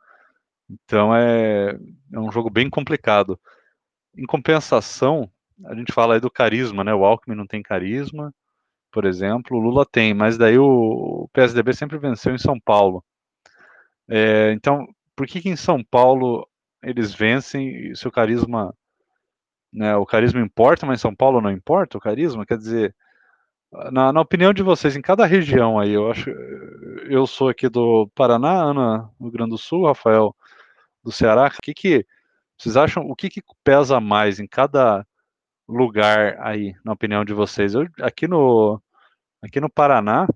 A: Então é, é um jogo bem complicado. Em compensação, a gente fala aí do carisma, né? O Alckmin não tem carisma, por exemplo, o Lula tem, mas daí o PSDB sempre venceu em São Paulo. É, então, por que, que em São Paulo eles vencem e seu carisma, né, o carisma importa, mas em São Paulo não importa o carisma? Quer dizer, na, na, opinião de vocês, em cada região aí, eu acho, eu sou aqui do Paraná, Ana, no Rio Grande do Sul, Rafael, do Ceará, o que que vocês acham, o que que pesa mais em cada lugar aí, na opinião de vocês? Eu, aqui no aqui no Paraná,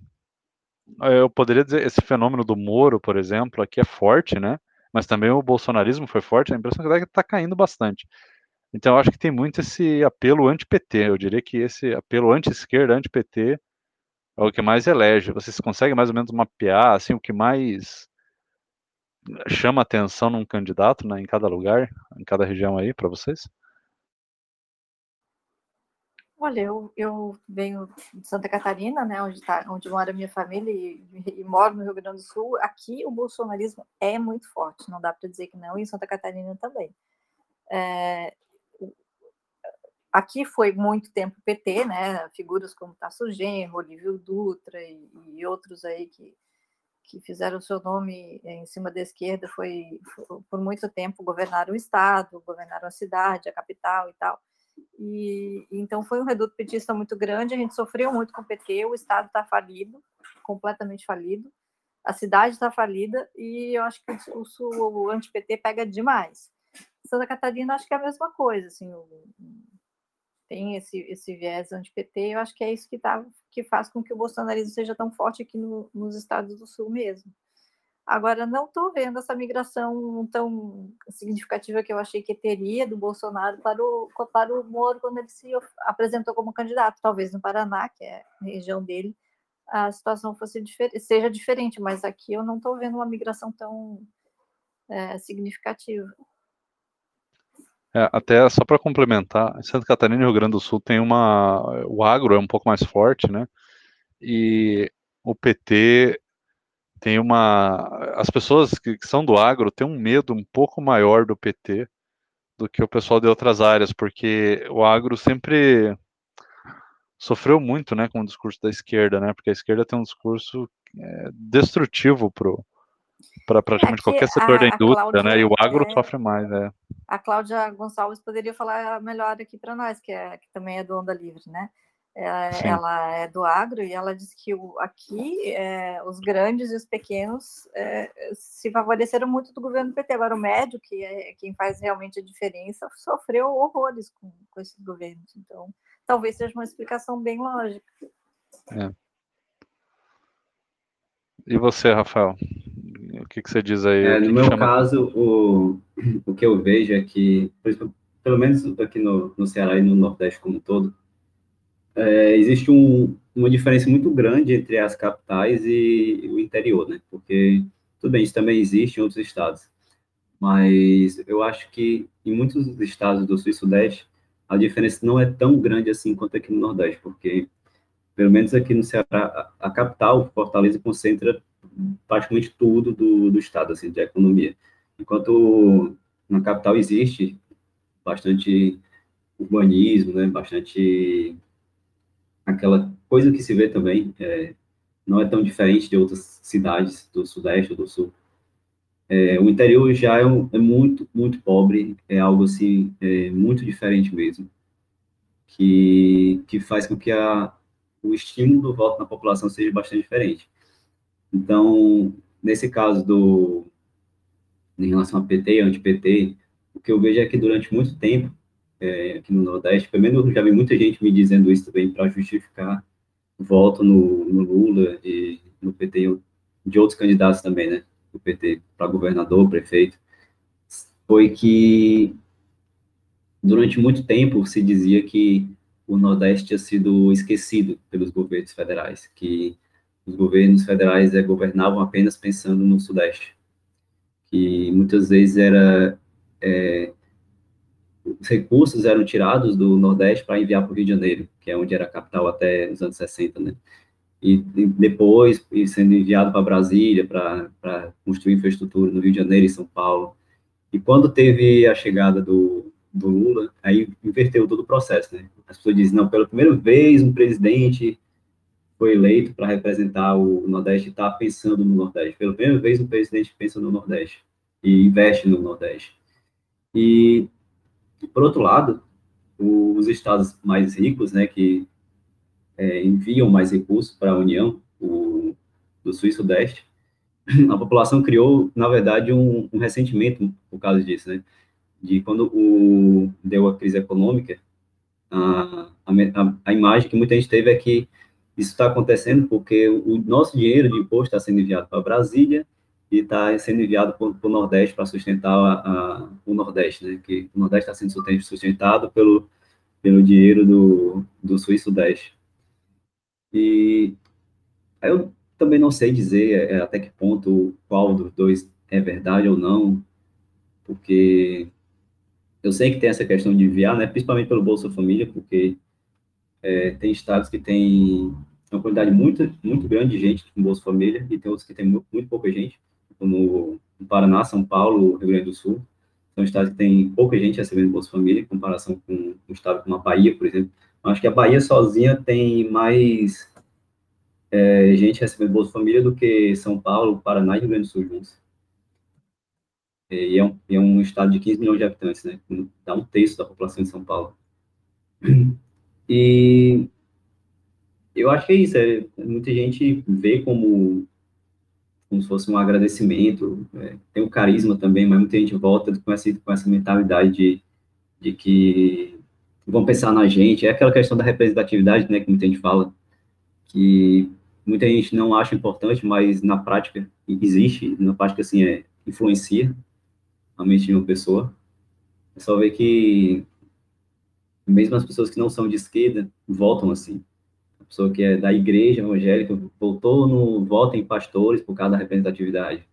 A: eu poderia dizer esse fenômeno do Moro, por exemplo, aqui é forte, né? Mas também o bolsonarismo foi forte. A impressão é que está caindo bastante. Então, eu acho que tem muito esse apelo anti-PT. Eu diria que esse apelo anti-esquerda, anti-PT, é o que mais elege. Vocês conseguem mais ou menos mapear assim o que mais chama atenção num candidato, né, em cada lugar, em cada região aí para vocês?
C: Olha, eu, eu venho de Santa Catarina, né, onde, tá, onde mora minha família e, e, moro no Rio Grande do Sul. Aqui o bolsonarismo é muito forte, não dá para dizer que não, e em Santa Catarina também. É, aqui foi muito tempo PT, né, figuras como Tasso Genro, Olívio Dutra e, e outros aí que, que fizeram o seu nome em cima da esquerda, foi, por muito tempo governaram o estado, governaram a cidade, a capital e tal. E então foi um reduto petista muito grande. A gente sofreu muito com o PT. O Estado está falido, completamente falido. A cidade está falida e eu acho que o, o, o anti-PT pega demais. Santa Catarina acho que é a mesma coisa, assim, o, tem esse, esse viés anti-PT. Eu acho que é isso que, tá, que faz com que o bolsonarismo seja tão forte aqui no, nos estados do Sul mesmo. Agora, não estou vendo essa migração tão significativa que eu achei que teria do Bolsonaro para o, para o Moro quando ele se apresentou como candidato. Talvez no Paraná, que é a região dele, a situação fosse seja diferente, mas aqui eu não estou vendo uma migração tão é, significativa.
A: É, até só para complementar, em Santa Catarina e Rio Grande do Sul tem uma. O agro é um pouco mais forte, né? E o PT tem uma. As pessoas que, que, são do agro têm um medo um pouco maior do PT do que o pessoal de outras áreas, porque o agro sempre sofreu muito né, com o discurso da esquerda, né? Porque a esquerda tem um discurso é, destrutivo para praticamente qualquer setor a, da indústria, Cláudia, né? E o agro é, sofre mais, né?
C: A Cláudia Gonçalves poderia falar melhor aqui para nós, que, é, que também é do Onda Livre, né? É, ela é do agro e ela diz que o, aqui é, os grandes e os pequenos é, se favoreceram muito do governo PT. Agora, o médio, que é quem faz realmente a diferença, sofreu horrores com, com esses governos. Então, talvez seja uma explicação bem lógica. É.
A: E você, Rafael? O que, que você diz aí?
B: É, no meu chama... caso, o, o que eu vejo é que, pelo menos aqui no, no Ceará e no Nordeste como um todo, é, existe um, uma diferença muito grande entre as capitais e o interior, né? Porque, tudo bem, isso também existe em outros estados, mas eu acho que em muitos estados do Sul e Sudeste, a diferença não é tão grande assim quanto aqui no Nordeste, porque, pelo menos aqui no Ceará, a, a capital, Fortaleza, concentra praticamente tudo do, do estado, assim, de economia. Enquanto na capital existe bastante urbanismo, né, bastante aquela coisa que se vê também, é, não é tão diferente de outras cidades do Sudeste ou do Sul. É, o interior já é, um, é, muito, muito pobre, é algo assim, é, muito diferente mesmo, que, que faz com que a, o estímulo do voto na população seja bastante diferente. Então, nesse caso do, em relação a PT e anti-PT, o que eu vejo é que durante muito tempo é, aqui no Nordeste, pelo menos já vi muita gente me dizendo isso também para justificar voto no, no, Lula e no PT, de outros candidatos também, né, do PT, para governador, prefeito, foi que durante muito tempo se dizia que o Nordeste tinha sido esquecido pelos governos federais, que os governos federais é, governavam apenas pensando no Sudeste, que muitas vezes era é, os recursos eram tirados do Nordeste para enviar para o Rio de Janeiro, que é onde era capital até os anos 60, né? E, e depois sendo enviado para Brasília para construir infraestrutura no Rio de Janeiro e São Paulo. E quando teve a chegada do, do Lula, aí inverteu todo o processo, né? As pessoas dizem, não, pela primeira vez um presidente foi eleito para representar o Nordeste está pensando no Nordeste. Pela primeira vez um presidente pensa no Nordeste e investe no Nordeste. E, por outro lado, os estados mais ricos, né, que é, enviam mais recursos para a União, o, do Sul e Sudeste, a população criou, na verdade, um, um ressentimento por causa disso, né? De quando o, deu a crise econômica, a, a, a imagem que muita gente teve é que isso está acontecendo porque o nosso dinheiro de imposto está sendo enviado para Brasília e está sendo enviado para o Nordeste para sustentar a, a, o Nordeste, né? Que o Nordeste está sendo sustentado pelo, pelo dinheiro do, do Sul e Sudeste. E eu também não sei dizer é, até que ponto qual dos dois é verdade ou não, porque eu sei que tem essa questão de enviar, né, principalmente pelo Bolsa Família, porque é, tem estados que têm uma quantidade muito, muito grande de gente com Bolsa Família e tem outros que tem muito, muito pouca gente, como Paraná, São Paulo, Rio Grande do Sul. São estados que tem pouca gente recebendo Bolsa Família, em comparação com um estado como a Bahia, por exemplo. Acho que a Bahia sozinha tem mais é, gente recebendo Bolsa Família do que São Paulo, Paraná e Rio Grande do Sul juntos. E é um, é um estado de 15 milhões de habitantes, né? Dá um terço da população de São Paulo. E eu acho que é isso. É, muita gente vê como, como se fosse um agradecimento. É, tem o carisma também, mas muita gente volta com essa, com essa mentalidade de, de que vão pensar na gente. É aquela questão da representatividade, né, que muita gente fala, que muita gente não acha importante, mas na prática existe, na prática, assim, é, influencia a mente de uma pessoa. É só ver que mesmo as pessoas que não são de esquerda votam assim. A pessoa que é da igreja evangélica votou no voto em pastores por causa da representatividade.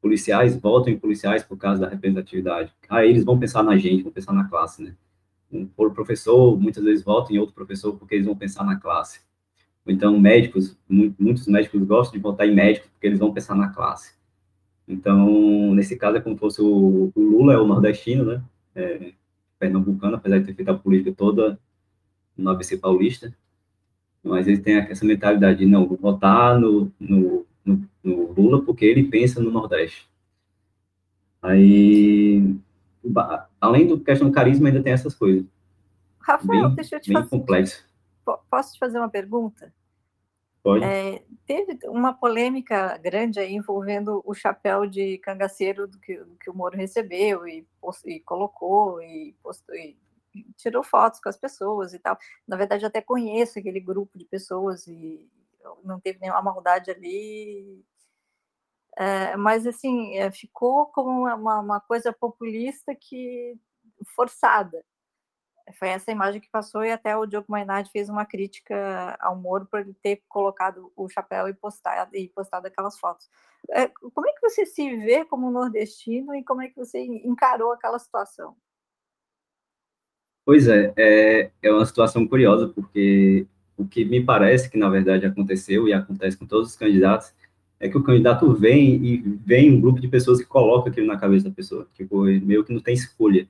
B: Policiais votam em policiais por causa da representatividade. Aí eles vão pensar na gente, vão pensar na classe, né? Um professor, muitas vezes votam em outro professor porque eles vão pensar na classe. Então, médicos, muitos médicos gostam de votar em médicos porque eles vão pensar na classe. Então, nesse caso, é como se fosse o, o Lula, é o nordestino, né? É, pernambucano, apesar de ter feito a política toda no ABC paulista. Mas ele tem essa mentalidade de, não, vou votar no, no, no, no Lula porque ele pensa no Nordeste. Aí, além do questão do carisma, ainda tem essas coisas.
C: Rafael, bem, deixa eu te
B: bem fazer. complexo.
C: Posso te fazer uma pergunta? É, teve uma polêmica grande aí envolvendo o chapéu de cangaceiro do que, do que o Moro recebeu e, e colocou e, postou, e tirou fotos com as pessoas e tal. Na verdade, até conheço aquele grupo de pessoas e não teve nenhuma maldade ali. É, mas, assim, é, ficou como uma, uma coisa populista que forçada foi essa imagem que passou e até o Diogo Mainardi fez uma crítica ao Moro por ele ter colocado o chapéu e postado, e postado aquelas fotos. É, como é que você se vê como nordestino e como é que você encarou aquela situação?
B: Pois é, é, é uma situação curiosa, porque o que me parece que, na verdade, aconteceu e acontece com todos os candidatos é que o candidato vem e vem um grupo de pessoas que coloca aquilo na cabeça da pessoa, tipo, meio que não tem escolha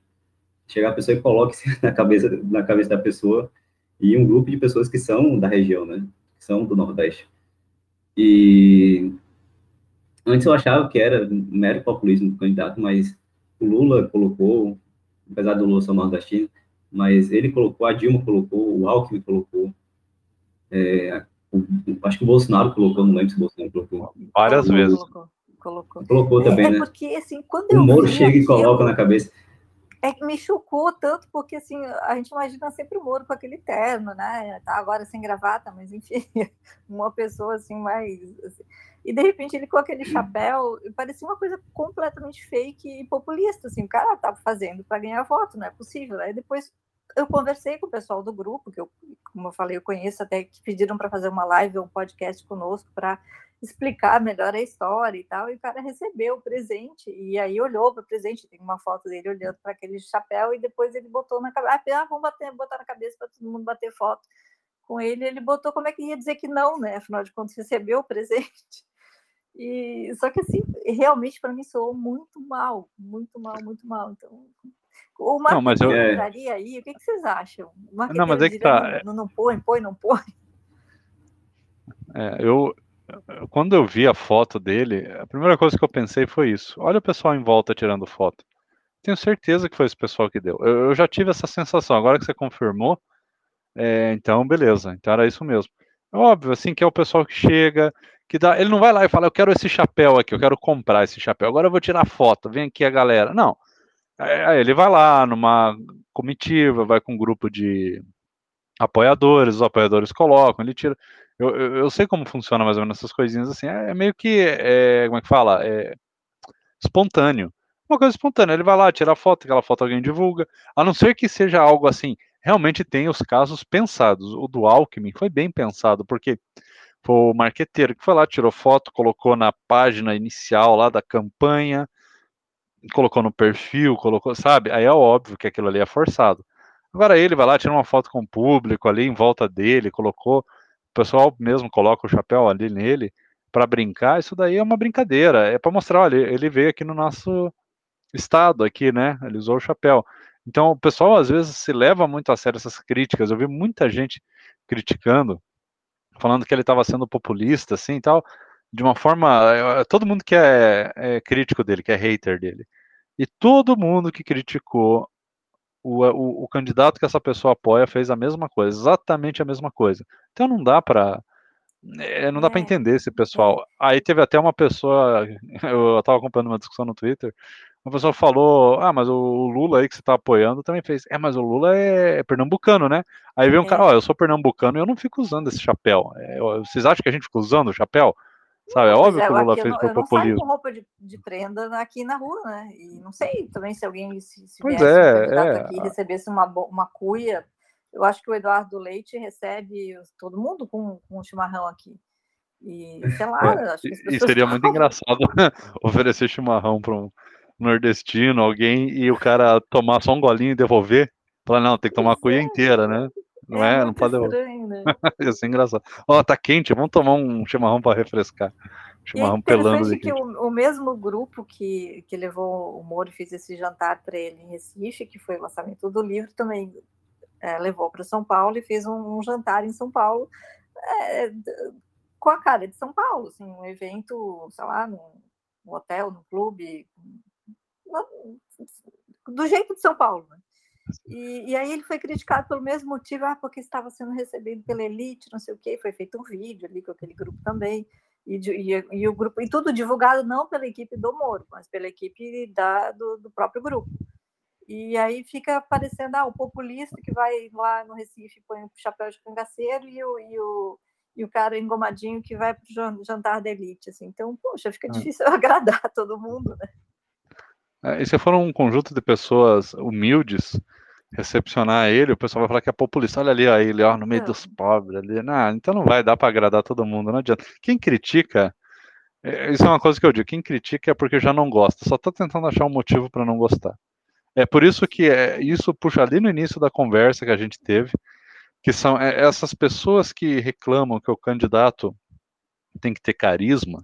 B: chegar a pessoa e coloque na cabeça, na cabeça da pessoa e um grupo de pessoas que são da região, né? Que são do Nordeste. E antes eu achava que era mero populismo do candidato, mas o Lula colocou, apesar do Lula ser nordestino, mas ele colocou, a Dilma colocou, o Alckmin colocou, é, o, acho que o Bolsonaro colocou, não lembro se o Bolsonaro colocou.
A: Várias vezes.
C: Colocou, colocou.
B: colocou também, é,
C: é
B: né?
C: porque, assim, quando
B: o Moro chega e coloca na cabeça
C: é que me chocou tanto, porque assim, a gente imagina sempre o Moro com aquele terno, né? Tá agora sem gravata, mas enfim, uma pessoa assim mais. Assim. E de repente ele com aquele chapéu, parecia uma coisa completamente fake e populista, assim, o cara tava fazendo para ganhar voto, não é possível. Aí depois eu conversei com o pessoal do grupo, que eu, como eu falei, eu conheço até que pediram para fazer uma live ou um podcast conosco para explicar melhor a história e tal, e o cara recebeu o presente, e aí olhou para o presente, tem uma foto dele olhando para aquele chapéu, e depois ele botou na cabeça, ah, vamos bater, botar na cabeça para todo mundo bater foto com ele, ele botou como é que ia dizer que não, né, afinal de contas recebeu o presente, e só que assim, realmente para mim soou muito mal, muito mal, muito mal, então... O Marco não, mas eu... entraria aí, o que, que vocês acham? O
A: não, mas é que tá...
C: Não, não põe, põe, não põe.
A: É, eu, quando eu vi a foto dele, a primeira coisa que eu pensei foi isso. Olha o pessoal em volta tirando foto. Tenho certeza que foi esse pessoal que deu. Eu, eu já tive essa sensação. Agora que você confirmou, é, então beleza. Então era isso mesmo. É óbvio, assim, que é o pessoal que chega, que dá. Ele não vai lá e fala, eu quero esse chapéu aqui, eu quero comprar esse chapéu. Agora eu vou tirar foto. Vem aqui a galera. Não. Aí ele vai lá numa comitiva, vai com um grupo de apoiadores, os apoiadores colocam, ele tira. Eu, eu, sei como funciona mais ou menos essas coisinhas assim. É, é meio que. É, como é que fala? É espontâneo. Uma coisa espontânea. Ele vai lá, tira a foto, aquela foto alguém divulga. A não ser que seja algo assim. Realmente tem os casos pensados. O do Alckmin foi bem pensado, porque foi o marqueteiro que foi lá, tirou foto, colocou na página inicial lá da campanha, colocou no perfil, colocou, sabe? Aí é óbvio que aquilo ali é forçado. Agora ele vai lá, tira uma foto com o público ali em volta dele, colocou o pessoal mesmo coloca o chapéu ali nele para brincar, isso daí é uma brincadeira, é para mostrar, olha, ele veio aqui no nosso estado aqui, né? Ele usou o chapéu. Então, o pessoal às vezes se leva muito a sério essas críticas. Eu vi muita gente criticando, falando que ele estava sendo populista, assim, tal, de uma forma, todo mundo que é, é crítico dele, que é hater dele, e todo mundo que criticou o, o, o, candidato que essa pessoa apoia fez a mesma coisa, exatamente a mesma coisa. Então não dá para é, não dá é. para entender esse pessoal. Aí teve até uma pessoa, eu estava acompanhando uma discussão no Twitter, uma pessoa falou, ah, mas o Lula aí que você está apoiando também fez, é, mas o Lula é, é pernambucano, né? Aí veio um cara, é. ó, oh, eu sou pernambucano e eu não fico usando esse chapéu. Vocês acham que a gente fica usando o chapéu? Sabe, é óbvio é, que o Lula fez por populismo. Eu não
C: com roupa de, de, prenda aqui na rua, né? E não sei também se alguém se, se
A: pois é, é.
C: aqui recebesse uma, uma cuia. Eu acho que o Eduardo Leite recebe todo mundo com, com um chimarrão aqui. E, sei lá, é, acho que
A: E seria muito engraçado oferecer chimarrão para um nordestino, alguém, e o cara tomar só um golinho e devolver. Falar, não, tem que tomar a cuia inteira, né? Não é? é não pode estranho, né? Ia ser engraçado. Ó, oh, tá quente, vamos tomar um chimarrão para refrescar.
C: Chimarrão e é pelando. que o, o, mesmo grupo que, que levou o Moro e fez esse jantar para ele em Recife, que foi o lançamento do livro, também é, levou para São Paulo e fez um, um jantar em São Paulo é, com a cara de São Paulo, assim, um evento, sei lá, num, num hotel, num clube, do jeito de São Paulo, né? E, e, aí ele foi criticado pelo mesmo motivo, ah, porque estava sendo recebido pela elite, não sei o quê, foi feito um vídeo ali com aquele grupo também, e, e, e o grupo, e tudo divulgado não pela equipe do Moro, mas pela equipe da, do, do próprio grupo. E aí fica parecendo ah, o populista que vai lá no Recife põe o chapéu de cangaceiro e o, e o, e o cara engomadinho que vai para o jantar da elite. Assim. Então, poxa, fica difícil agradar todo mundo, né?
A: É, e se for um conjunto de pessoas humildes recepcionar ele, o pessoal vai falar que é populista. Olha ali, ó, ele ó, no meio é. dos pobres ali. Não, então não vai dar para agradar todo mundo, não adianta. Quem critica, é, isso é uma coisa que eu digo, quem critica é porque já não gosta, só está tentando achar um motivo para não gostar. É por isso que é, isso puxa ali no início da conversa que a gente teve, que são é, essas pessoas que reclamam que o candidato tem que ter carisma,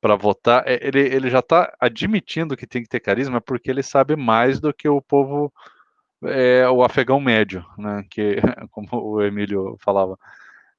A: para votar, é, ele, ele já está admitindo que tem que ter carisma porque ele sabe mais do que o povo, é, o afegão médio, né? Que, como o Emílio falava.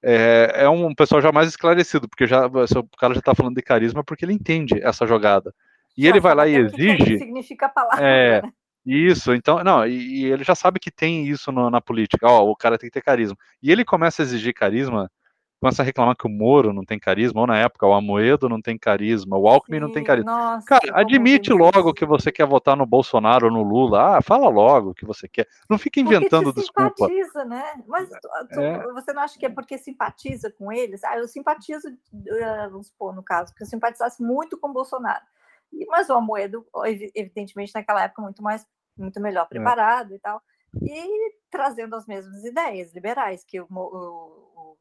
A: É, é um pessoal já mais esclarecido, porque já, o cara já está falando de carisma porque ele entende essa jogada. E já ele vai lá e exige.
C: Significa a palavra.
A: É, né? Isso, então, não, e, e, ele já sabe que tem isso no, na política, ó, o cara tem que ter carisma. E ele começa a exigir carisma começa a reclamar que o Moro não tem carisma, ou na época o Amoedo não tem carisma, o Alckmin Sim, não tem carisma. Nossa, Cara, admite logo que você quer votar no Bolsonaro ou no Lula. Ah, fala logo o que você quer. Não fica inventando porque desculpa.
C: simpatiza, né? Mas tu, tu, é. você não acha que é porque simpatiza com eles? Ah, eu simpatizo, eh, vamos supor, no caso, porque eu simpatizasse muito com o Bolsonaro. Mas o Amoedo, evidentemente, naquela época, muito mais, muito melhor é. preparado é. e tal. e trazendo as mesmas ideias liberais que o, o,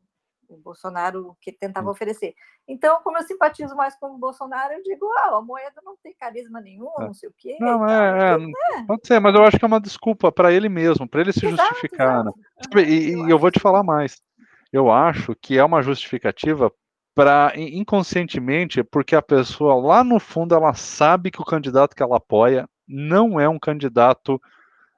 C: o Bolsonaro que tentava hum. oferecer. Então, como eu simpatizo mais com o Bolsonaro, eu digo, ah, a moeda não tem carisma nenhum, é. não sei o quê.
A: Não, é, é, pode ser, mas eu acho que é uma desculpa para ele mesmo, para ele se exato, justificar. Né? Exato. Né? E, eu, e eu vou te falar mais. Eu acho que é uma justificativa para inconscientemente, porque a pessoa lá no fundo ela sabe que o candidato que ela apoia não é um candidato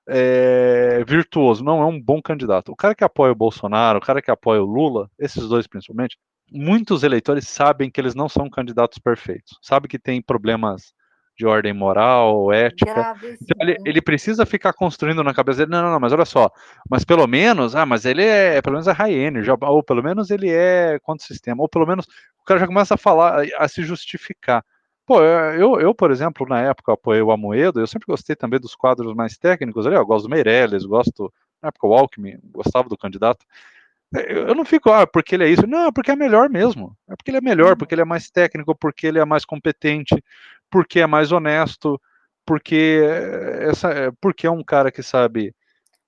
A: é, virtuoso, não é um bom candidato. O cara que apoia o Bolsonaro, o cara que apoia o Lula, esses dois principalmente, muitos eleitores sabem que eles não são candidatos perfeitos, sabe que tem problemas de ordem moral, ética. Então, ele, ele, precisa ficar construindo na cabeça dele, não, não, não, mas olha só, mas pelo menos, ah, mas ele é, pelo menos é high energy, ou pelo menos ele é contra o sistema, ou pelo menos o cara já começa a falar, a, a se justificar. Pô, eu, eu, por exemplo, na época apoiei o Amoedo, eu sempre gostei também dos quadros mais técnicos ali, eu gosto do Meirelles, gosto, na época o Alckmin, gostava do candidato. Eu não fico, ah, porque ele é isso. Não, porque é melhor mesmo. É porque ele é melhor, porque ele é mais técnico, porque ele é mais competente, porque é mais honesto, porque essa, porque é um cara que sabe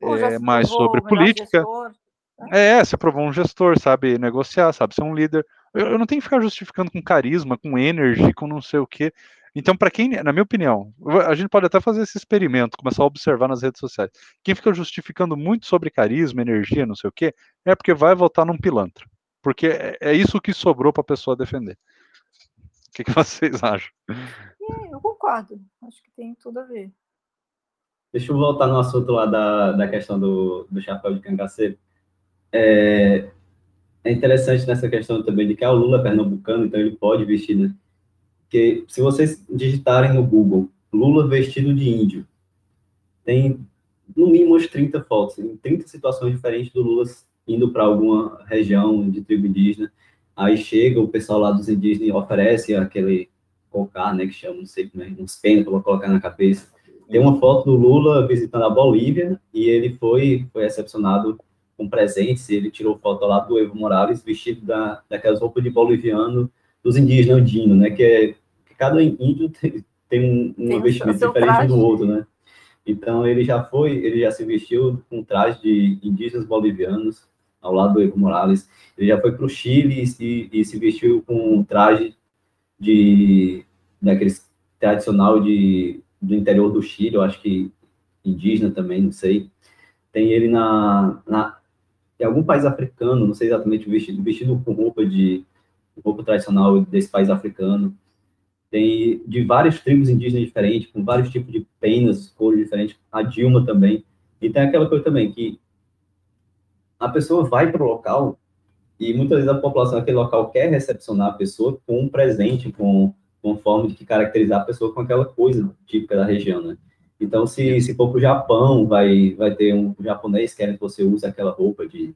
A: é, mais sobre política. Gestor, né? É, se aprovou um gestor, sabe negociar, sabe ser um líder. Eu, eu, não tenho que ficar justificando com carisma, com energy, com não sei o quê. Então, para quem, na minha opinião, a gente pode até fazer esse experimento, começar a observar nas redes sociais. Quem fica justificando muito sobre carisma, energia, não sei o quê, é porque vai votar num pilantra. Porque é, é isso que sobrou para a pessoa defender. O que, que vocês acham?
C: É, eu concordo. Acho que tem tudo a ver.
B: Deixa eu voltar no assunto lá da, da questão do, do chapéu de cangaceiro. É, é interessante nessa questão também de que ah, o Lula é pernambucano, então ele pode vestir, né? Porque se vocês digitarem no Google Lula vestido de índio, tem no mínimo umas 30 fotos, em 30 situações diferentes do Lula indo para alguma região de tribo indígena. Aí chega o pessoal lá dos indígenas oferece aquele cocar, né, que chama, não sei como é, uns penas para colocar na cabeça. Tem uma foto do Lula visitando a Bolívia e ele foi, foi recepcionado com presentes, ele tirou foto lá do Evo Morales vestido da, daquelas roupas de boliviano dos indígenas andinos, né, que, é, que cada índio tem, tem um, um vestimento diferente traje. do outro, né. Então ele já foi, ele já se vestiu com traje de indígenas bolivianos ao lado do Evo Morales. Ele já foi para o Chile e, e, se vestiu com um traje de daqueles tradicional de do interior do Chile, eu acho que indígena também, não sei. Tem ele na, na em algum país africano, não sei exatamente o vestido, vestido com roupa de roupa tradicional desse país africano. Tem de várias tribos indígenas diferentes, com vários tipos de penas, cores diferentes. A Dilma também. E tem aquela coisa também que a pessoa vai para o local e muitas vezes a população daquele local quer recepcionar a pessoa com um presente, com, com forma de caracterizar a pessoa com aquela coisa típica da região, né? Então, se, se for para o Japão, vai, vai ter um, japonês querendo que você use aquela roupa de,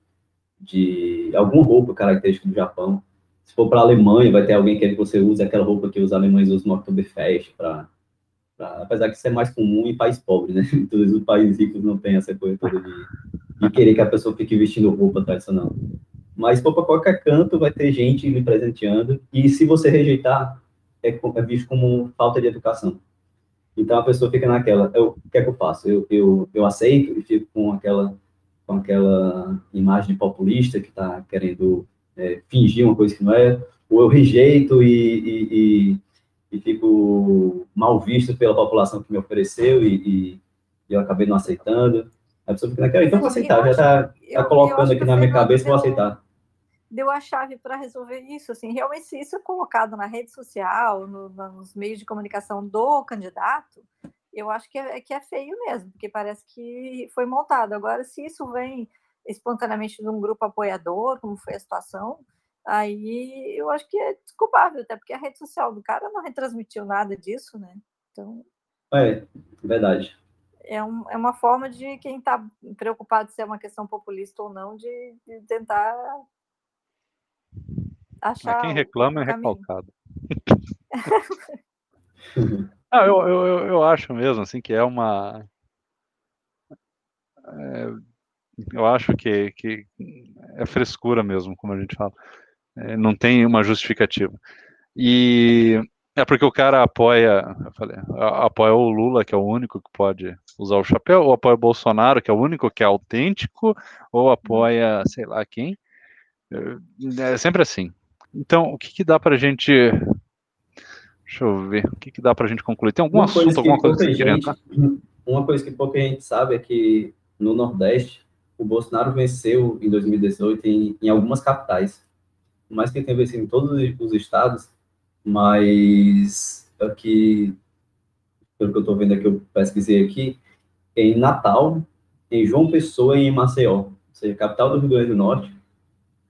B: de alguma roupa característica do Japão. Se for para a Alemanha, vai ter alguém querendo que você use aquela roupa que os alemães usam no Oktoberfest, para apesar que isso é mais comum em países pobres, né? Todos os países ricos não têm essa coisa toda de, de querer que a pessoa fique vestindo roupa tradicional. Mas for para qualquer canto, vai ter gente lhe presenteando, e se você rejeitar, é, é visto como falta de educação. Então a pessoa fica naquela, eu, o que é que eu faço? Eu, eu, eu aceito e fico com aquela, com aquela imagem populista que está querendo é, fingir uma coisa que não é, ou eu rejeito e, e, e, e, fico mal visto pela população que me ofereceu e, eu acabei não aceitando. A pessoa fica naquela, então vou aceitar, já está tá colocando aqui na minha cabeça, vou aceitar
C: deu a chave para resolver isso. Assim, realmente, se isso é colocado na rede social, no, nos meios de comunicação do candidato, eu acho que é, que é feio mesmo, porque parece que foi montado. Agora, se isso vem espontaneamente de um grupo apoiador, como foi a situação, aí eu acho que é desculpável, até porque a rede social do cara não retransmitiu nada disso, né? Então.
B: É, verdade.
C: É, um, é uma forma de quem está preocupado se é uma questão populista ou não, de, de tentar achar.
A: quem reclama é recalcado. ah, eu, eu, eu acho mesmo assim que é uma. É, eu acho que, que é frescura mesmo, como a gente fala. É, não tem uma justificativa. E É porque o cara apoia, eu falei, apoia o Lula, que é o único que pode usar o chapéu, ou apoia o Bolsonaro, que é o único que é autêntico, ou apoia, sei lá quem. É, é sempre assim. Então, o que, que dá pra gente. Deixa eu ver. O que, que dá pra gente concluir? Tem algum
B: Uma
A: assunto,
B: coisa
A: alguma coisa que você queria entrar?
B: Uma coisa que pouca gente sabe é que no Nordeste, o Bolsonaro venceu em 2018 em, em algumas capitais. Mais que ele tenha vencido em todos os estados, mas aqui, pelo que eu estou vendo aqui, eu pesquisei aqui, em Natal, em João Pessoa e em Maceió. Ou seja, capital do Rio Grande do Norte,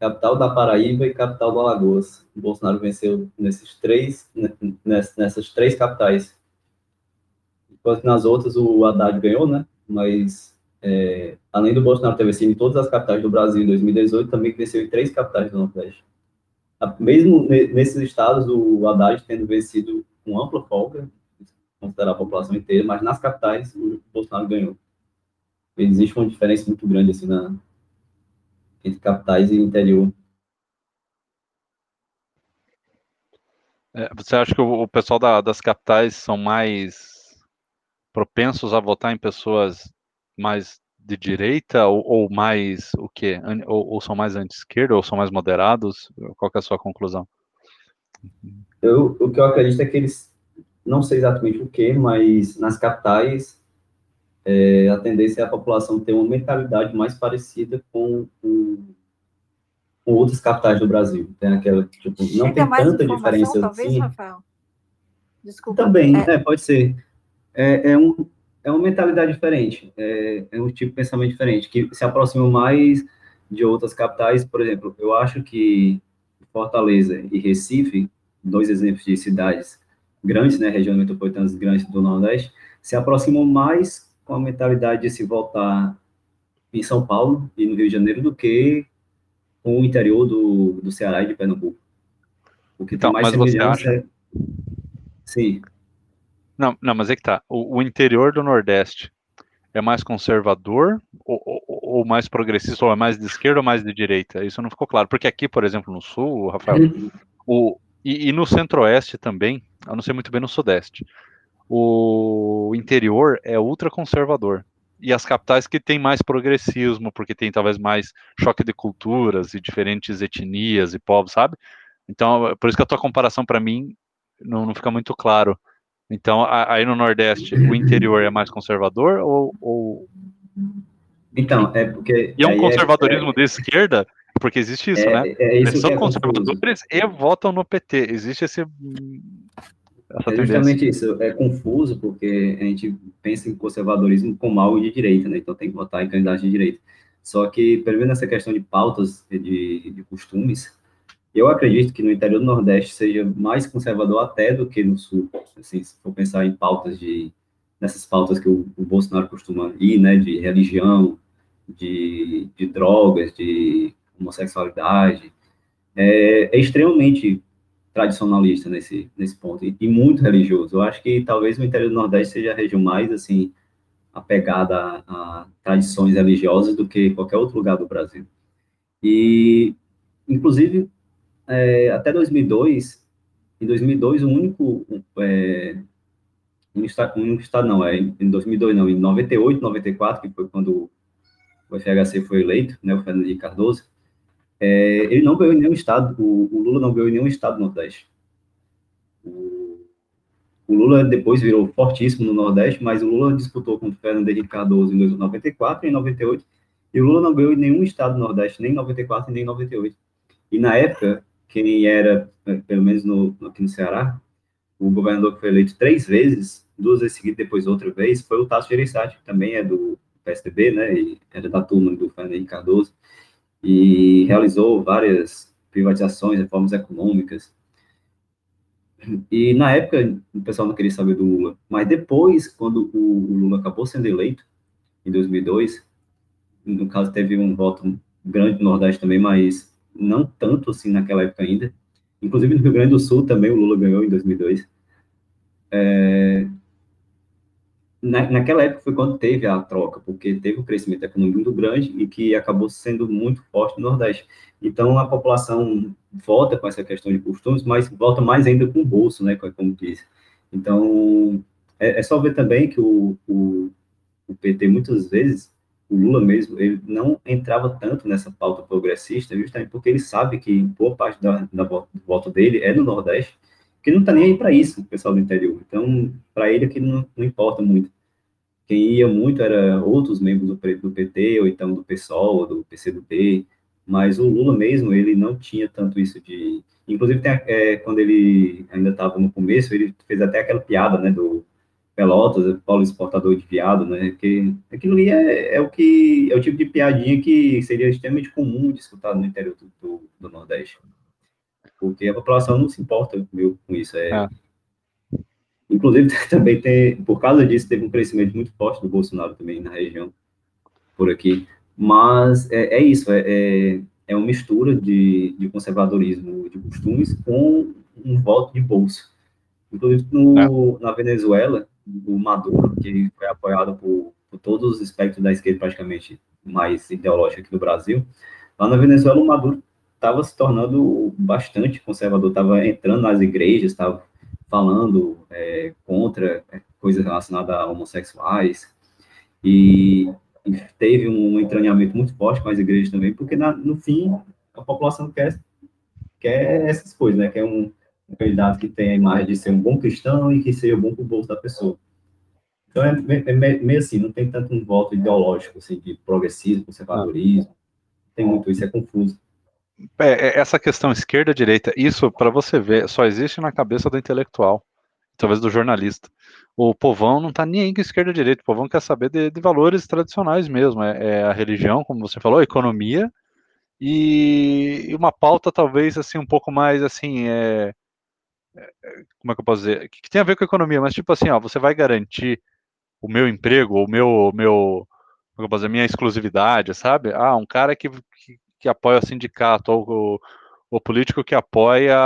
B: capital da Paraíba e capital do Alagoas. O Bolsonaro venceu nesses três, ness- nessas três capitais. Enquanto que nas outras o Haddad ganhou, né? Mas é, além do Bolsonaro ter vencido em todas as capitais do Brasil em 2018, também venceu em três capitais do Nordeste. Mesmo ne- nesses estados, o Haddad tendo vencido com ampla folga, considerar a população inteira, mas nas capitais o Bolsonaro ganhou. Existe uma diferença muito grande assim na entre capitais e interior.
A: É, você acha que o, pessoal da- das capitais são mais propensos a votar em pessoas mais de direita ou, ou mais o quê? Ou, ou são mais anti-esquerda ou são mais moderados? Qual é a sua conclusão?
B: Eu, o que eu acredito é que eles, não sei exatamente o que, mas nas capitais, é, a tendência é a população ter uma mentalidade mais parecida com, com, com outras capitais do Brasil. Tem aquela, tipo, não
C: Chega
B: tem tanta diferença
C: talvez,
B: assim.
C: Rafael? Desculpa.
B: Também,
C: É,
B: é, pode ser. É, é, um, é uma mentalidade diferente, é, é um tipo de pensamento diferente, que se aproxima mais de outras capitais. Por exemplo, eu acho que Fortaleza e Recife, dois exemplos de cidades grandes, né, regiões metropolitanas grandes do Nordeste, se aproximam mais com a mentalidade de se votar em São Paulo e no Rio de Janeiro do que com o interior do, do Ceará e de Pernambuco. O que
A: Então,
B: tem mais
A: mas você
B: semelhança é... Sim,
A: Não, não, mas é que tá. O, o interior do Nordeste é mais conservador ou, ou- ou mais progressista, ou é mais de esquerda ou mais de direita? Isso não ficou claro. Porque aqui, por exemplo, no Sul, Rafael, o, e, e no Centro-Oeste também, eu não sei muito bem no Sudeste, o interior é ultraconservador. E as capitais que têm mais progressismo, porque tem talvez mais choque de culturas e diferentes etnias e povos, sabe? Então, é por isso que a tua comparação para mim não, não fica muito claro. Então, aí no Nordeste, o interior é mais conservador ou, ou-
B: Então, é porque.
A: e é um
B: aí
A: conservadorismo de esquerda? Porque existe isso,
B: é,
A: né?
B: É, é
A: Eles
B: isso
A: são
B: é
A: conservadores e votam no PT. Existe esse essa
B: É justamente isso. É confuso porque a gente pensa em conservadorismo como algo de direita, né? Então tem que votar em candidatos de direita. Só que, pelo menos nessa questão de pautas de, de costumes, eu acredito que no interior do Nordeste seja mais conservador até do que no Sul. Assim, se for pensar em pautas de nessas pautas que o, o Bolsonaro costuma ir, né? De religião, de, de drogas, de homossexualidade, é, é extremamente tradicionalista nesse, nesse ponto, e, e muito religioso. Eu acho que talvez o interior do Nordeste seja a região mais, assim, apegada a, a tradições religiosas do que qualquer outro lugar do Brasil. E, inclusive, é, até 2002, em 2002, o único, é, um estado, um estado não, é em 2002 não, em 98, 94, que foi quando o FHC foi eleito, né, o Fernando Henrique Cardoso, é, ele não ganhou nenhum estado, o, o, Lula não ganhou nenhum estado do Nordeste. O, Lula depois virou fortíssimo no Nordeste, mas o Lula disputou contra o Fernando Henrique Cardoso em 94 e em 98, e o Lula não ganhou nenhum estado do Nordeste, nem em 94 nem em 98. E na época, quem era, pelo menos no, aqui no Ceará, o governador que foi eleito três vezes, duas vezes seguidas, depois outra vez, foi o Tasso Gereissati, que também é do PSDB, né, e era da turma do Fernando Henrique Cardoso, e realizou várias privatizações, reformas econômicas. E na época o pessoal não queria saber do Lula, mas depois, quando o, Lula acabou sendo eleito, em 2002, no caso teve um voto grande no Nordeste também, mas não tanto assim naquela época ainda. Inclusive no Rio Grande do Sul também o Lula ganhou em 2002. É... na, naquela época foi quando teve a troca, porque teve um crescimento econômico muito grande e que acabou sendo muito forte no Nordeste. Então, a população volta com essa questão de costumes, mas volta mais ainda com o bolso, né, como disse. Então, é, é só ver também que o, o, o, PT, muitas vezes, o Lula mesmo, ele não entrava tanto nessa pauta progressista, justamente porque ele sabe que boa parte da, da dele é no Nordeste, que não está nem aí para isso, o pessoal do interior. Então, para ele, aquilo não, não importa muito. Quem ia muito era outros membros do, PT, ou então do PSOL, ou do PCdoB, mas o Lula mesmo, ele não tinha tanto isso de... Inclusive, tem, é, quando ele ainda estava no começo, ele fez até aquela piada, né, do Pelotas, Paulo exportador de viado, né, que aquilo ali é, é, o que, é o tipo de piadinha que seria extremamente comum de escutar no interior do, do, do Nordeste porque a população não se importa meu, com isso. É, é. Inclusive, também tem, por causa disso, teve um crescimento muito forte do Bolsonaro também na região, por aqui. Mas é, é isso, é, é, é uma mistura de, de conservadorismo de costumes com um voto de bolso. Inclusive, no, é. na Venezuela, o Maduro, que foi apoiado por, por todos os espectros da esquerda, praticamente mais ideológica aqui no Brasil, lá na Venezuela, o Maduro estava se tornando bastante conservador, estava entrando nas igrejas, estava falando é, contra é, coisas relacionadas a homossexuais, e, e, teve um entranhamento muito forte com as igrejas também, porque na, no fim a população quer, quer essas coisas, né? Quer um, um candidato que tenha a imagem de ser um bom cristão e que seja bom para o bolso da pessoa. Então é, é, meio assim, não tem tanto um voto ideológico, assim, de progressismo, conservadorismo, tem muito isso, é confuso.
A: É, é, essa questão esquerda-direita, isso, para você ver, só existe na cabeça do intelectual, talvez do jornalista. O povão não está nem aí com esquerda-direita, o povão quer saber de, de valores tradicionais mesmo, é, é, a religião, como você falou, a economia, e, e, uma pauta talvez assim um pouco mais assim, é, é, como é que eu posso dizer, que, que tem a ver com a economia, mas tipo assim, ó, você vai garantir o meu emprego, o meu, meu como é eu posso dizer, minha exclusividade, sabe? Ah, um cara que, que apoia o sindicato, ou o, o político que apoia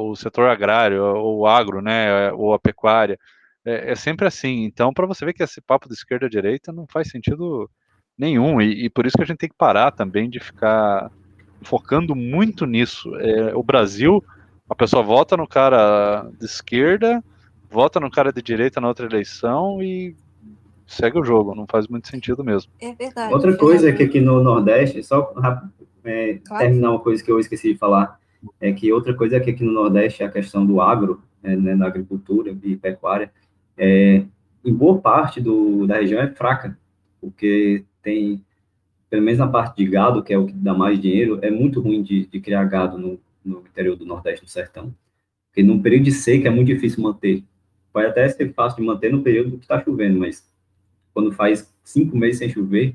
A: o setor agrário, ou o agro, né, ou a pecuária. É, é sempre assim. Então, para você ver que esse papo de esquerda-direita não faz sentido nenhum, e, e, por isso que a gente tem que parar também de ficar focando muito nisso. É, o Brasil, a pessoa vota no cara de esquerda, vota no cara de direita na outra eleição e segue o jogo, não faz muito sentido mesmo.
C: É verdade.
B: Outra coisa é que aqui no Nordeste, só é, claro. terminar uma coisa que eu esqueci de falar, é que outra coisa é que aqui no Nordeste a questão do agro, é, né, na agricultura e pecuária, é, em boa parte do, da região é fraca, porque tem, pelo menos na parte de gado, que é o que dá mais dinheiro, é muito ruim de, de criar gado no, no interior do Nordeste, no sertão. Porque num período de seca é muito difícil manter. Pode até ser fácil de manter no período que está chovendo, mas quando faz cinco meses sem chover,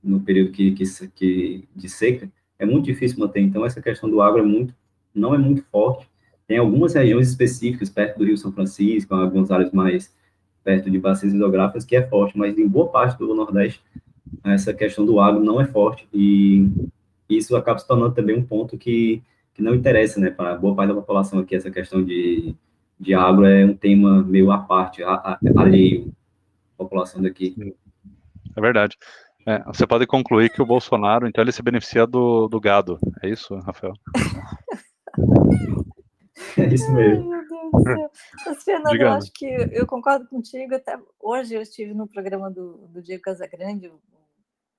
B: no período que, que, que, de seca, é muito difícil manter. Então, essa questão do agro é muito, não é muito forte. Tem algumas regiões específicas, perto do Rio São Francisco, algumas áreas mais perto de bacias hidrográficas, que é forte, mas em boa parte do Nordeste, essa questão do agro não é forte. E isso acaba se tornando também um ponto que, que não interessa, né, para boa parte da população aqui, essa questão de, de agro é um tema meio à parte, a, a, alheio população daqui.
A: É verdade. É, você pode concluir que o Bolsonaro, então, ele se beneficia do, do gado. É isso, Rafael?
B: é isso mesmo.
C: Ai, meu Deus do céu. Mas, Fernando, eu acho que eu concordo contigo. Até hoje eu estive no programa do, do Diego Casagrande,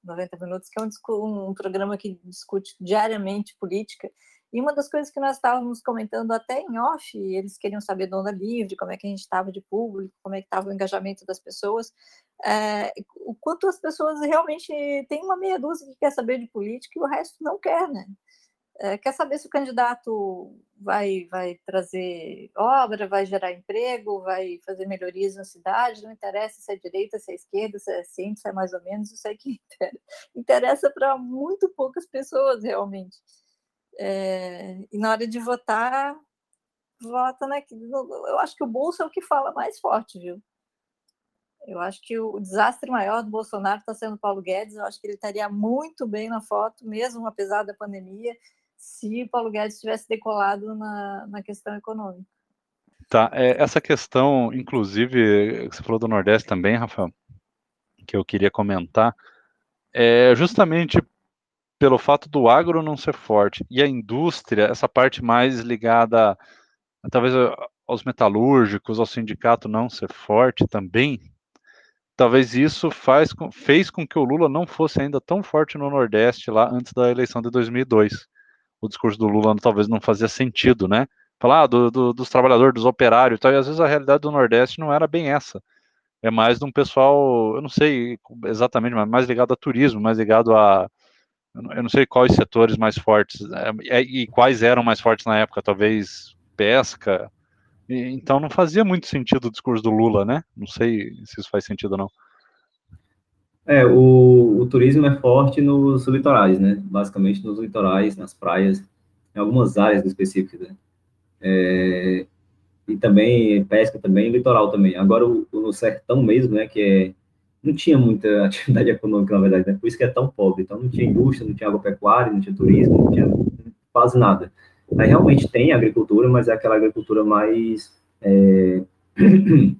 C: 90 Minutos, que é um, um programa que discute diariamente política. E uma das coisas que nós estávamos comentando até em off, eles queriam saber do Onda Livre, como é que a gente estava de público, como é que estava o engajamento das pessoas, é, o quanto as pessoas realmente têm uma meia dúzia que quer saber de política e o resto não quer, né? É, quer saber se o candidato vai, vai trazer obra, vai gerar emprego, vai fazer melhorias na cidade, não interessa se é direita, se é esquerda, se é centro, se é mais ou menos, isso é que interessa para muito poucas pessoas, realmente. É, e na hora de votar, vota né? Eu acho que o bolso é o que fala mais forte, viu? Eu acho que o desastre maior do Bolsonaro está sendo Paulo Guedes. Eu acho que ele estaria muito bem na foto, mesmo apesar da pandemia, se Paulo Guedes tivesse decolado na, na questão econômica.
A: Tá, é, essa questão, inclusive, você falou do Nordeste também, Rafael, que eu queria comentar, é justamente pelo fato do agro não ser forte e a indústria, essa parte mais ligada, talvez aos metalúrgicos, ao sindicato não ser forte também, talvez isso faz, fez com que o Lula não fosse ainda tão forte no Nordeste lá antes da eleição de 2002. O discurso do Lula talvez não fazia sentido, né? Falar ah, do, do, dos trabalhadores, dos operários e tal, e às vezes a realidade do Nordeste não era bem essa. É mais de um pessoal, eu não sei exatamente, mas mais ligado a turismo, mais ligado a. Eu não sei quais setores mais fortes é, é, e quais eram mais fortes na época, talvez pesca, então não fazia muito sentido o discurso do Lula, né? Não sei se isso faz sentido ou não.
B: É, o, o turismo é forte nos litorais, né? Basicamente nos litorais, nas praias, em algumas áreas específicas, né? É, e também pesca também, litoral também. Agora o, o sertão mesmo, né? Que é, não tinha muita atividade econômica, na verdade, né? Por isso que é tão pobre. Então não tinha indústria, não tinha agropecuária, não tinha turismo, não tinha quase nada. Aí realmente tem agricultura, mas é aquela agricultura mais, é,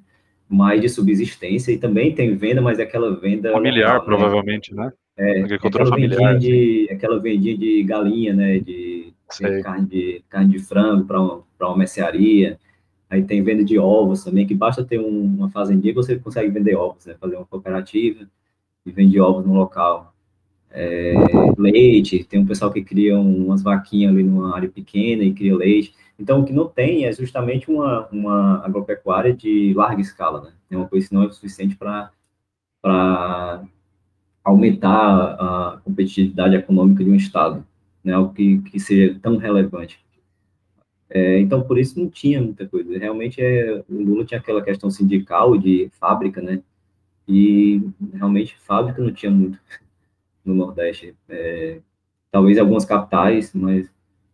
B: mais de subsistência, e também tem venda, mas é aquela venda...
A: Familiar, local, né? provavelmente, né?
B: É, agricultura aquela familiar. De, aquela vendinha de galinha, né, de, de carne, de carne de frango para uma, uma mercearia, aí tem venda de ovos também, que basta ter um, uma fazendinha você consegue vender ovos, né, fazer uma cooperativa e vende ovos no local é, leite, tem um pessoal que cria umas vaquinhas ali numa área pequena e cria leite. Então, o que não tem é justamente uma, uma agropecuária de larga escala, né? É uma coisa que não é suficiente para aumentar a competitividade econômica de um Estado, né? Algo que, que seja tão relevante. É, então, por isso não tinha muita coisa. Realmente, é, o Lula tinha aquela questão sindical de fábrica, né? E realmente fábrica não tinha muito no Nordeste. É, talvez algumas capitais, mas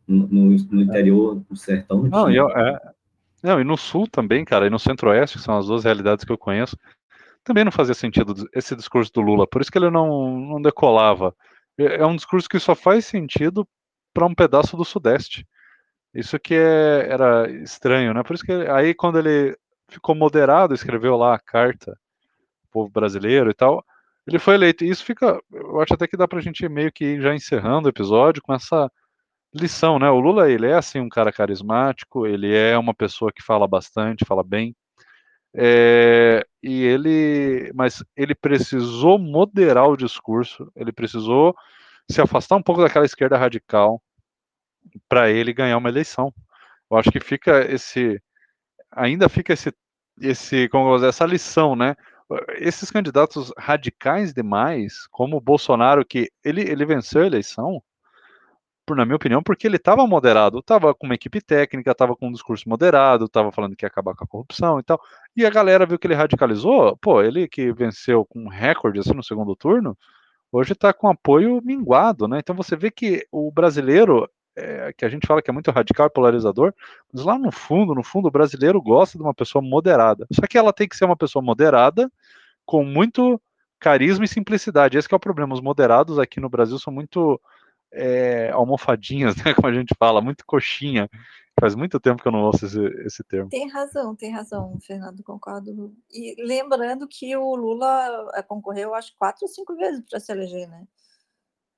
B: no, no interior do sertão não,
A: não tinha. Eu, é, não, e no sul também, cara, e no centro-oeste, que são as duas realidades que eu conheço, também não fazia sentido esse discurso do Lula, por isso que ele não, não decolava. É, é um discurso que só faz sentido para um pedaço do Sudeste. Isso que é, era estranho, né? Por isso que aí quando ele ficou moderado, escreveu lá a carta povo brasileiro e tal, ele foi eleito. E isso fica. Eu acho até que dá pra gente meio que ir já encerrando o episódio com essa lição, né? O Lula, ele é assim um cara carismático, ele é uma pessoa que fala bastante, fala bem. É, e ele, mas ele precisou moderar o discurso, ele precisou se afastar um pouco daquela esquerda radical para ele ganhar uma eleição. Eu acho que fica esse, ainda fica esse, esse, como dizer, essa lição, né? esses candidatos radicais demais, como o Bolsonaro, que ele, ele venceu a eleição, na minha opinião, porque ele estava moderado, estava com uma equipe técnica, estava com um discurso moderado, estava falando que ia acabar com a corrupção e tal. E a galera viu que ele radicalizou, pô, ele que venceu com um recorde assim no segundo turno, hoje está com apoio minguado, né? Então você vê que o brasileiro é, que a gente fala que é muito radical e polarizador, mas lá no fundo, no fundo, o brasileiro gosta de uma pessoa moderada. Só que ela tem que ser uma pessoa moderada, com muito carisma e simplicidade. Esse é o problema. Os moderados aqui no Brasil são muito é, almofadinhas, né, como a gente fala, muito coxinha. Faz muito tempo que eu não ouço esse, esse termo.
C: Tem razão, tem razão, Fernando, concordo. E lembrando que o Lula é, concorreu, acho, quatro ou cinco vezes para se eleger, né?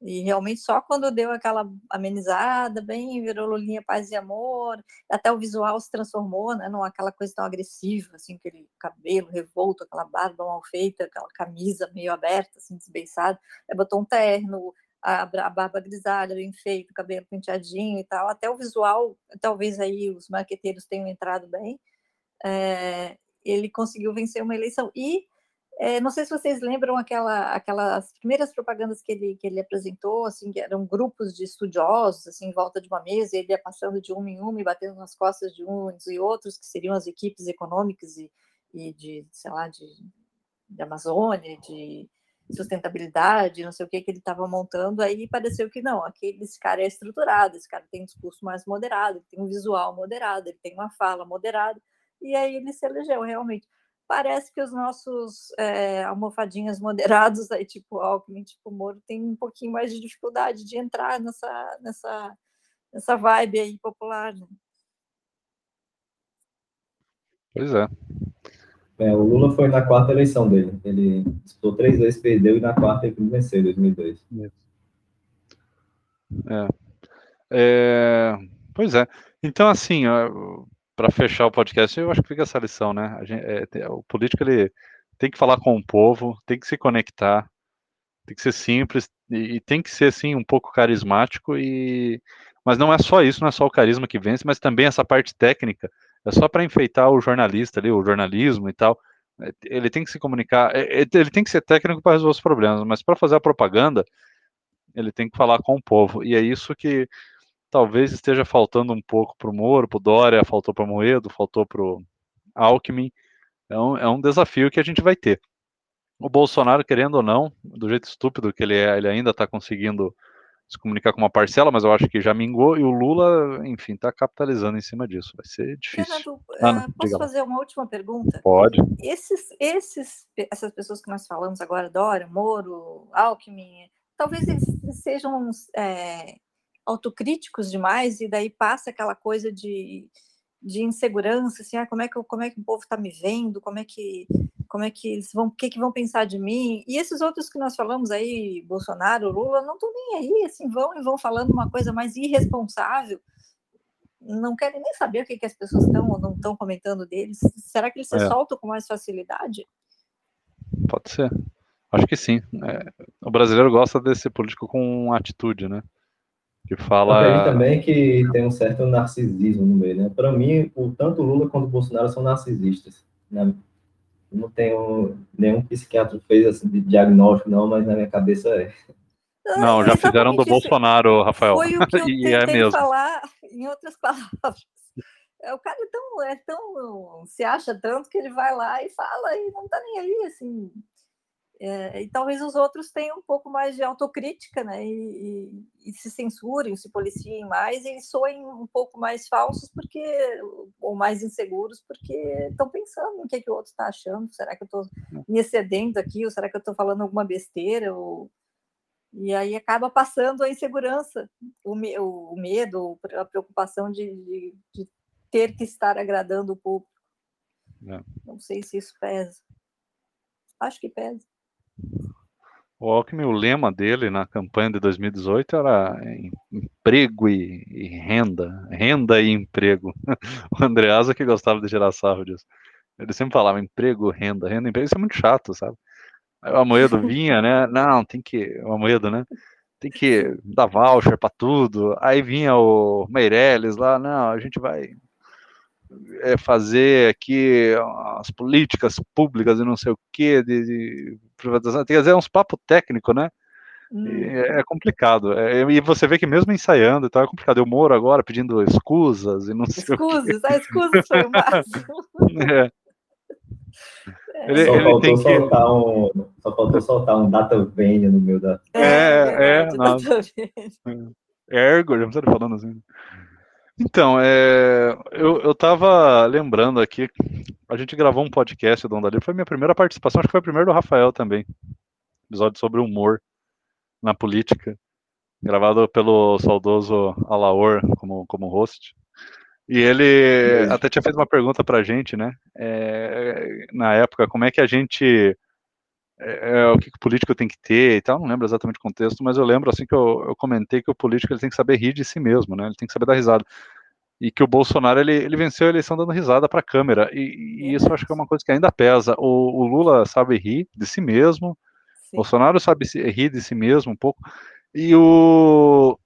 C: E realmente só quando deu aquela amenizada, bem, virou Lulinha Paz e Amor, até o visual se transformou, né, não aquela coisa tão agressiva, assim, aquele cabelo revolto, aquela barba mal feita, aquela camisa meio aberta, assim, desbeiçada, aí botou um terno, a, a barba grisalha, bem feito, cabelo penteadinho e tal, até o visual, talvez aí os marqueteiros tenham entrado bem, é, ele conseguiu vencer uma eleição, e é, não sei se vocês lembram aquela, aquelas primeiras propagandas que ele, que ele apresentou, assim, que eram grupos de estudiosos, assim, em volta de uma mesa, e ele ia passando de um em um e batendo nas costas de uns e outros, que seriam as equipes econômicas e, e de, sei lá, de, de Amazônia, de sustentabilidade, não sei o que que ele estava montando, aí pareceu que não, aquele, esse cara é estruturado, esse cara tem um discurso mais moderado, ele tem um visual moderado, ele tem uma fala moderada, e aí ele se elegeu realmente parece que os nossos é, almofadinhas moderados, aí, tipo Alckmin, tipo Moro, tem um pouquinho mais de dificuldade de entrar nessa, nessa, nessa vibe aí popular. Né?
A: Pois é.
B: é. O Lula foi na quarta eleição dele. Ele disputou três vezes, perdeu e na quarta ele venceu, em 2002.
A: É. é. Pois é. Então, assim, para fechar o podcast, eu acho que fica essa lição, né? Gente, é, o político ele tem que falar com o povo, tem que se conectar, tem que ser simples e, e tem que ser assim um pouco carismático e mas não é só isso, não é só o carisma que vence, mas também essa parte técnica. É só para enfeitar o jornalista ali, o jornalismo e tal. É, ele tem que se comunicar, é, é, ele tem que ser técnico para resolver os problemas, mas para fazer a propaganda, ele tem que falar com o povo. E é isso que talvez esteja faltando um pouco para o Moro, para o Dória, faltou para o Moedo, faltou para o Alckmin. É um, é um desafio que a gente vai ter. O Bolsonaro, querendo ou não, do jeito estúpido que ele é, ele ainda está conseguindo se comunicar com uma parcela, mas eu acho que já mingou, e o Lula, enfim, está capitalizando em cima disso. Vai ser difícil.
C: Fernando, Ana, uh, posso fazer uma última pergunta?
A: Pode.
C: Esses, esses, essas pessoas que nós falamos agora, Dória, Moro, Alckmin, talvez eles sejam é, autocríticos demais, e daí passa aquela coisa de, de insegurança, assim, ah, como, é que, como é que o povo está me vendo, como é que como é que eles vão, o que, que vão pensar de mim? E esses outros que nós falamos aí, Bolsonaro, Lula, não estão nem aí, assim, vão e vão falando uma coisa mais irresponsável. Não querem nem saber o que, que as pessoas estão ou não estão comentando deles. Será que eles se é. soltam com mais facilidade?
A: Pode ser. Acho que sim. É, o brasileiro gosta desse político com atitude, né? Que fala.
B: Eu também que tem um certo narcisismo no meio, né? Para mim, o, tanto o Lula quanto o Bolsonaro são narcisistas. Né? não tenho nenhum psiquiatra fez assim de diagnóstico, não, mas na minha cabeça é.
A: Não, já fizeram do Bolsonaro, Rafael.
C: Foi o que eu e é mesmo. falar, em outras palavras. É, o cara é tão, é tão. se acha tanto que ele vai lá e fala e não tá nem aí, assim. É, e talvez os outros tenham um pouco mais de autocrítica, né? E, e, e, se censurem, se policiem mais e soem um pouco mais falsos porque ou mais inseguros porque estão pensando no que, é que o outro está achando. Será que eu estou me excedendo aqui? Ou será que eu estou falando alguma besteira? Ou... E aí acaba passando a insegurança, o, me, o medo, a preocupação de, de, de, ter que estar agradando o público. É. Não sei se isso pesa. Acho que pesa.
A: O Alckmin, o lema dele na campanha de 2018 era emprego e, e renda, renda e emprego. O Andreasa que gostava de gerar sarro disso. Ele sempre falava emprego, renda, renda, emprego. Isso é muito chato, sabe? Aí o Amoedo vinha, né? Não, tem que. O Amoedo, né? Tem que dar voucher para tudo. Aí vinha o Meirelles lá, não, a gente vai é, fazer aqui as políticas públicas e não sei o que de, de privatização. Quer dizer, é uns papo técnico, né? Hum. É, é complicado. É, e você vê que mesmo ensaiando e tal, é complicado. Eu moro agora pedindo escusas e não sei
C: escusas, o que. escusas foi o máximo.
B: É. Ele, só, ele faltou soltar que... um, só faltou soltar um data vênia no meio da.
A: É, é, é, é Ergo, já não falando assim. Então, é, eu, eu tava lembrando aqui, a gente gravou um podcast do Onda Livre, foi minha primeira participação, acho que foi a primeira do Rafael também, episódio sobre humor na política, gravado pelo saudoso Alaor como, como host. E ele até tinha feito uma pergunta pra gente, né? É, na época, como é que a gente. É, é, o que, que, o político tem que ter e tal, não lembro exatamente o contexto, mas eu lembro assim que eu, eu comentei que o político ele tem que saber rir de si mesmo, né? Ele tem que saber dar risada e que o Bolsonaro ele, ele venceu a eleição dando risada para a câmera e, e, isso eu acho que é uma coisa que ainda pesa. O, o Lula sabe rir de si mesmo, Sim. Bolsonaro sabe rir de si mesmo um pouco e o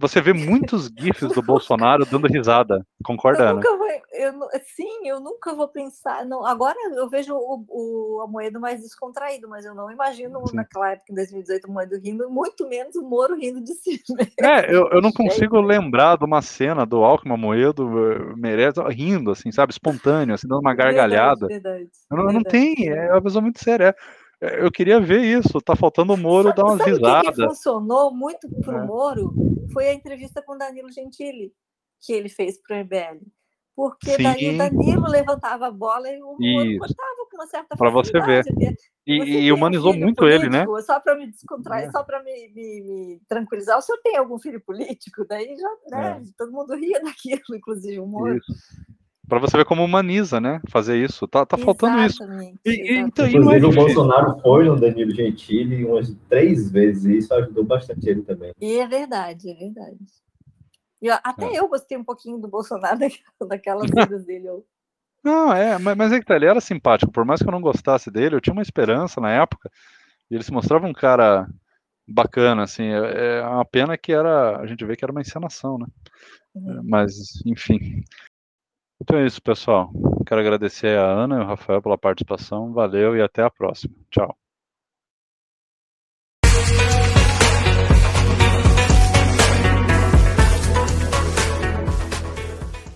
A: você vê muitos gifs do Bolsonaro dando risada, concorda,
C: eu nunca vou, eu, sim, eu nunca vou pensar. Não, agora eu vejo o, o Amoedo mais descontraído, mas eu não imagino sim. naquela época, em 2018, o Amoedo rindo, muito menos o Moro rindo de si. Mesmo.
A: É, eu, eu não consigo lembrar de uma cena do Alckmin Amoedo eh, merece rindo, assim, sabe, espontâneo, assim, dando uma gargalhada. Verdade, verdade, não, verdade. não tem, é uma pessoa muito séria. Eu queria ver isso. Tá faltando o Moro sabe, dar umas risadas.
C: O que funcionou muito pro é. Moro foi a entrevista com Danilo Gentili que ele fez pro MBL. Porque Sim. daí o Danilo levantava a bola e o Moro cortava com uma certa
A: Para você ver. E, você e humanizou muito político, ele, né?
C: Só para me descontrair, é. só para me, me, me, tranquilizar. O senhor tem algum filho político? Daí já, né? É. Todo mundo ria daquilo, inclusive o Moro. Isso.
A: Para você ver como humaniza, né? Fazer isso. Tá, tá faltando isso.
B: E, então, Inclusive, é o Bolsonaro foi no Danilo Gentili umas três vezes e isso ajudou bastante ele também.
C: E é verdade, é verdade. E, até é. eu gostei um pouquinho do Bolsonaro daquelas vidas dele.
A: Não, é, mas, mas é que tá, ele era simpático. Por mais que eu não gostasse dele, eu tinha uma esperança na época. E ele se mostrava um cara bacana, assim. É, é uma pena que era. A gente vê que era uma encenação, né? Uhum. Mas, enfim. Então é isso, pessoal. Quero agradecer a Ana e o Rafael pela participação. Valeu e até a próxima. Tchau.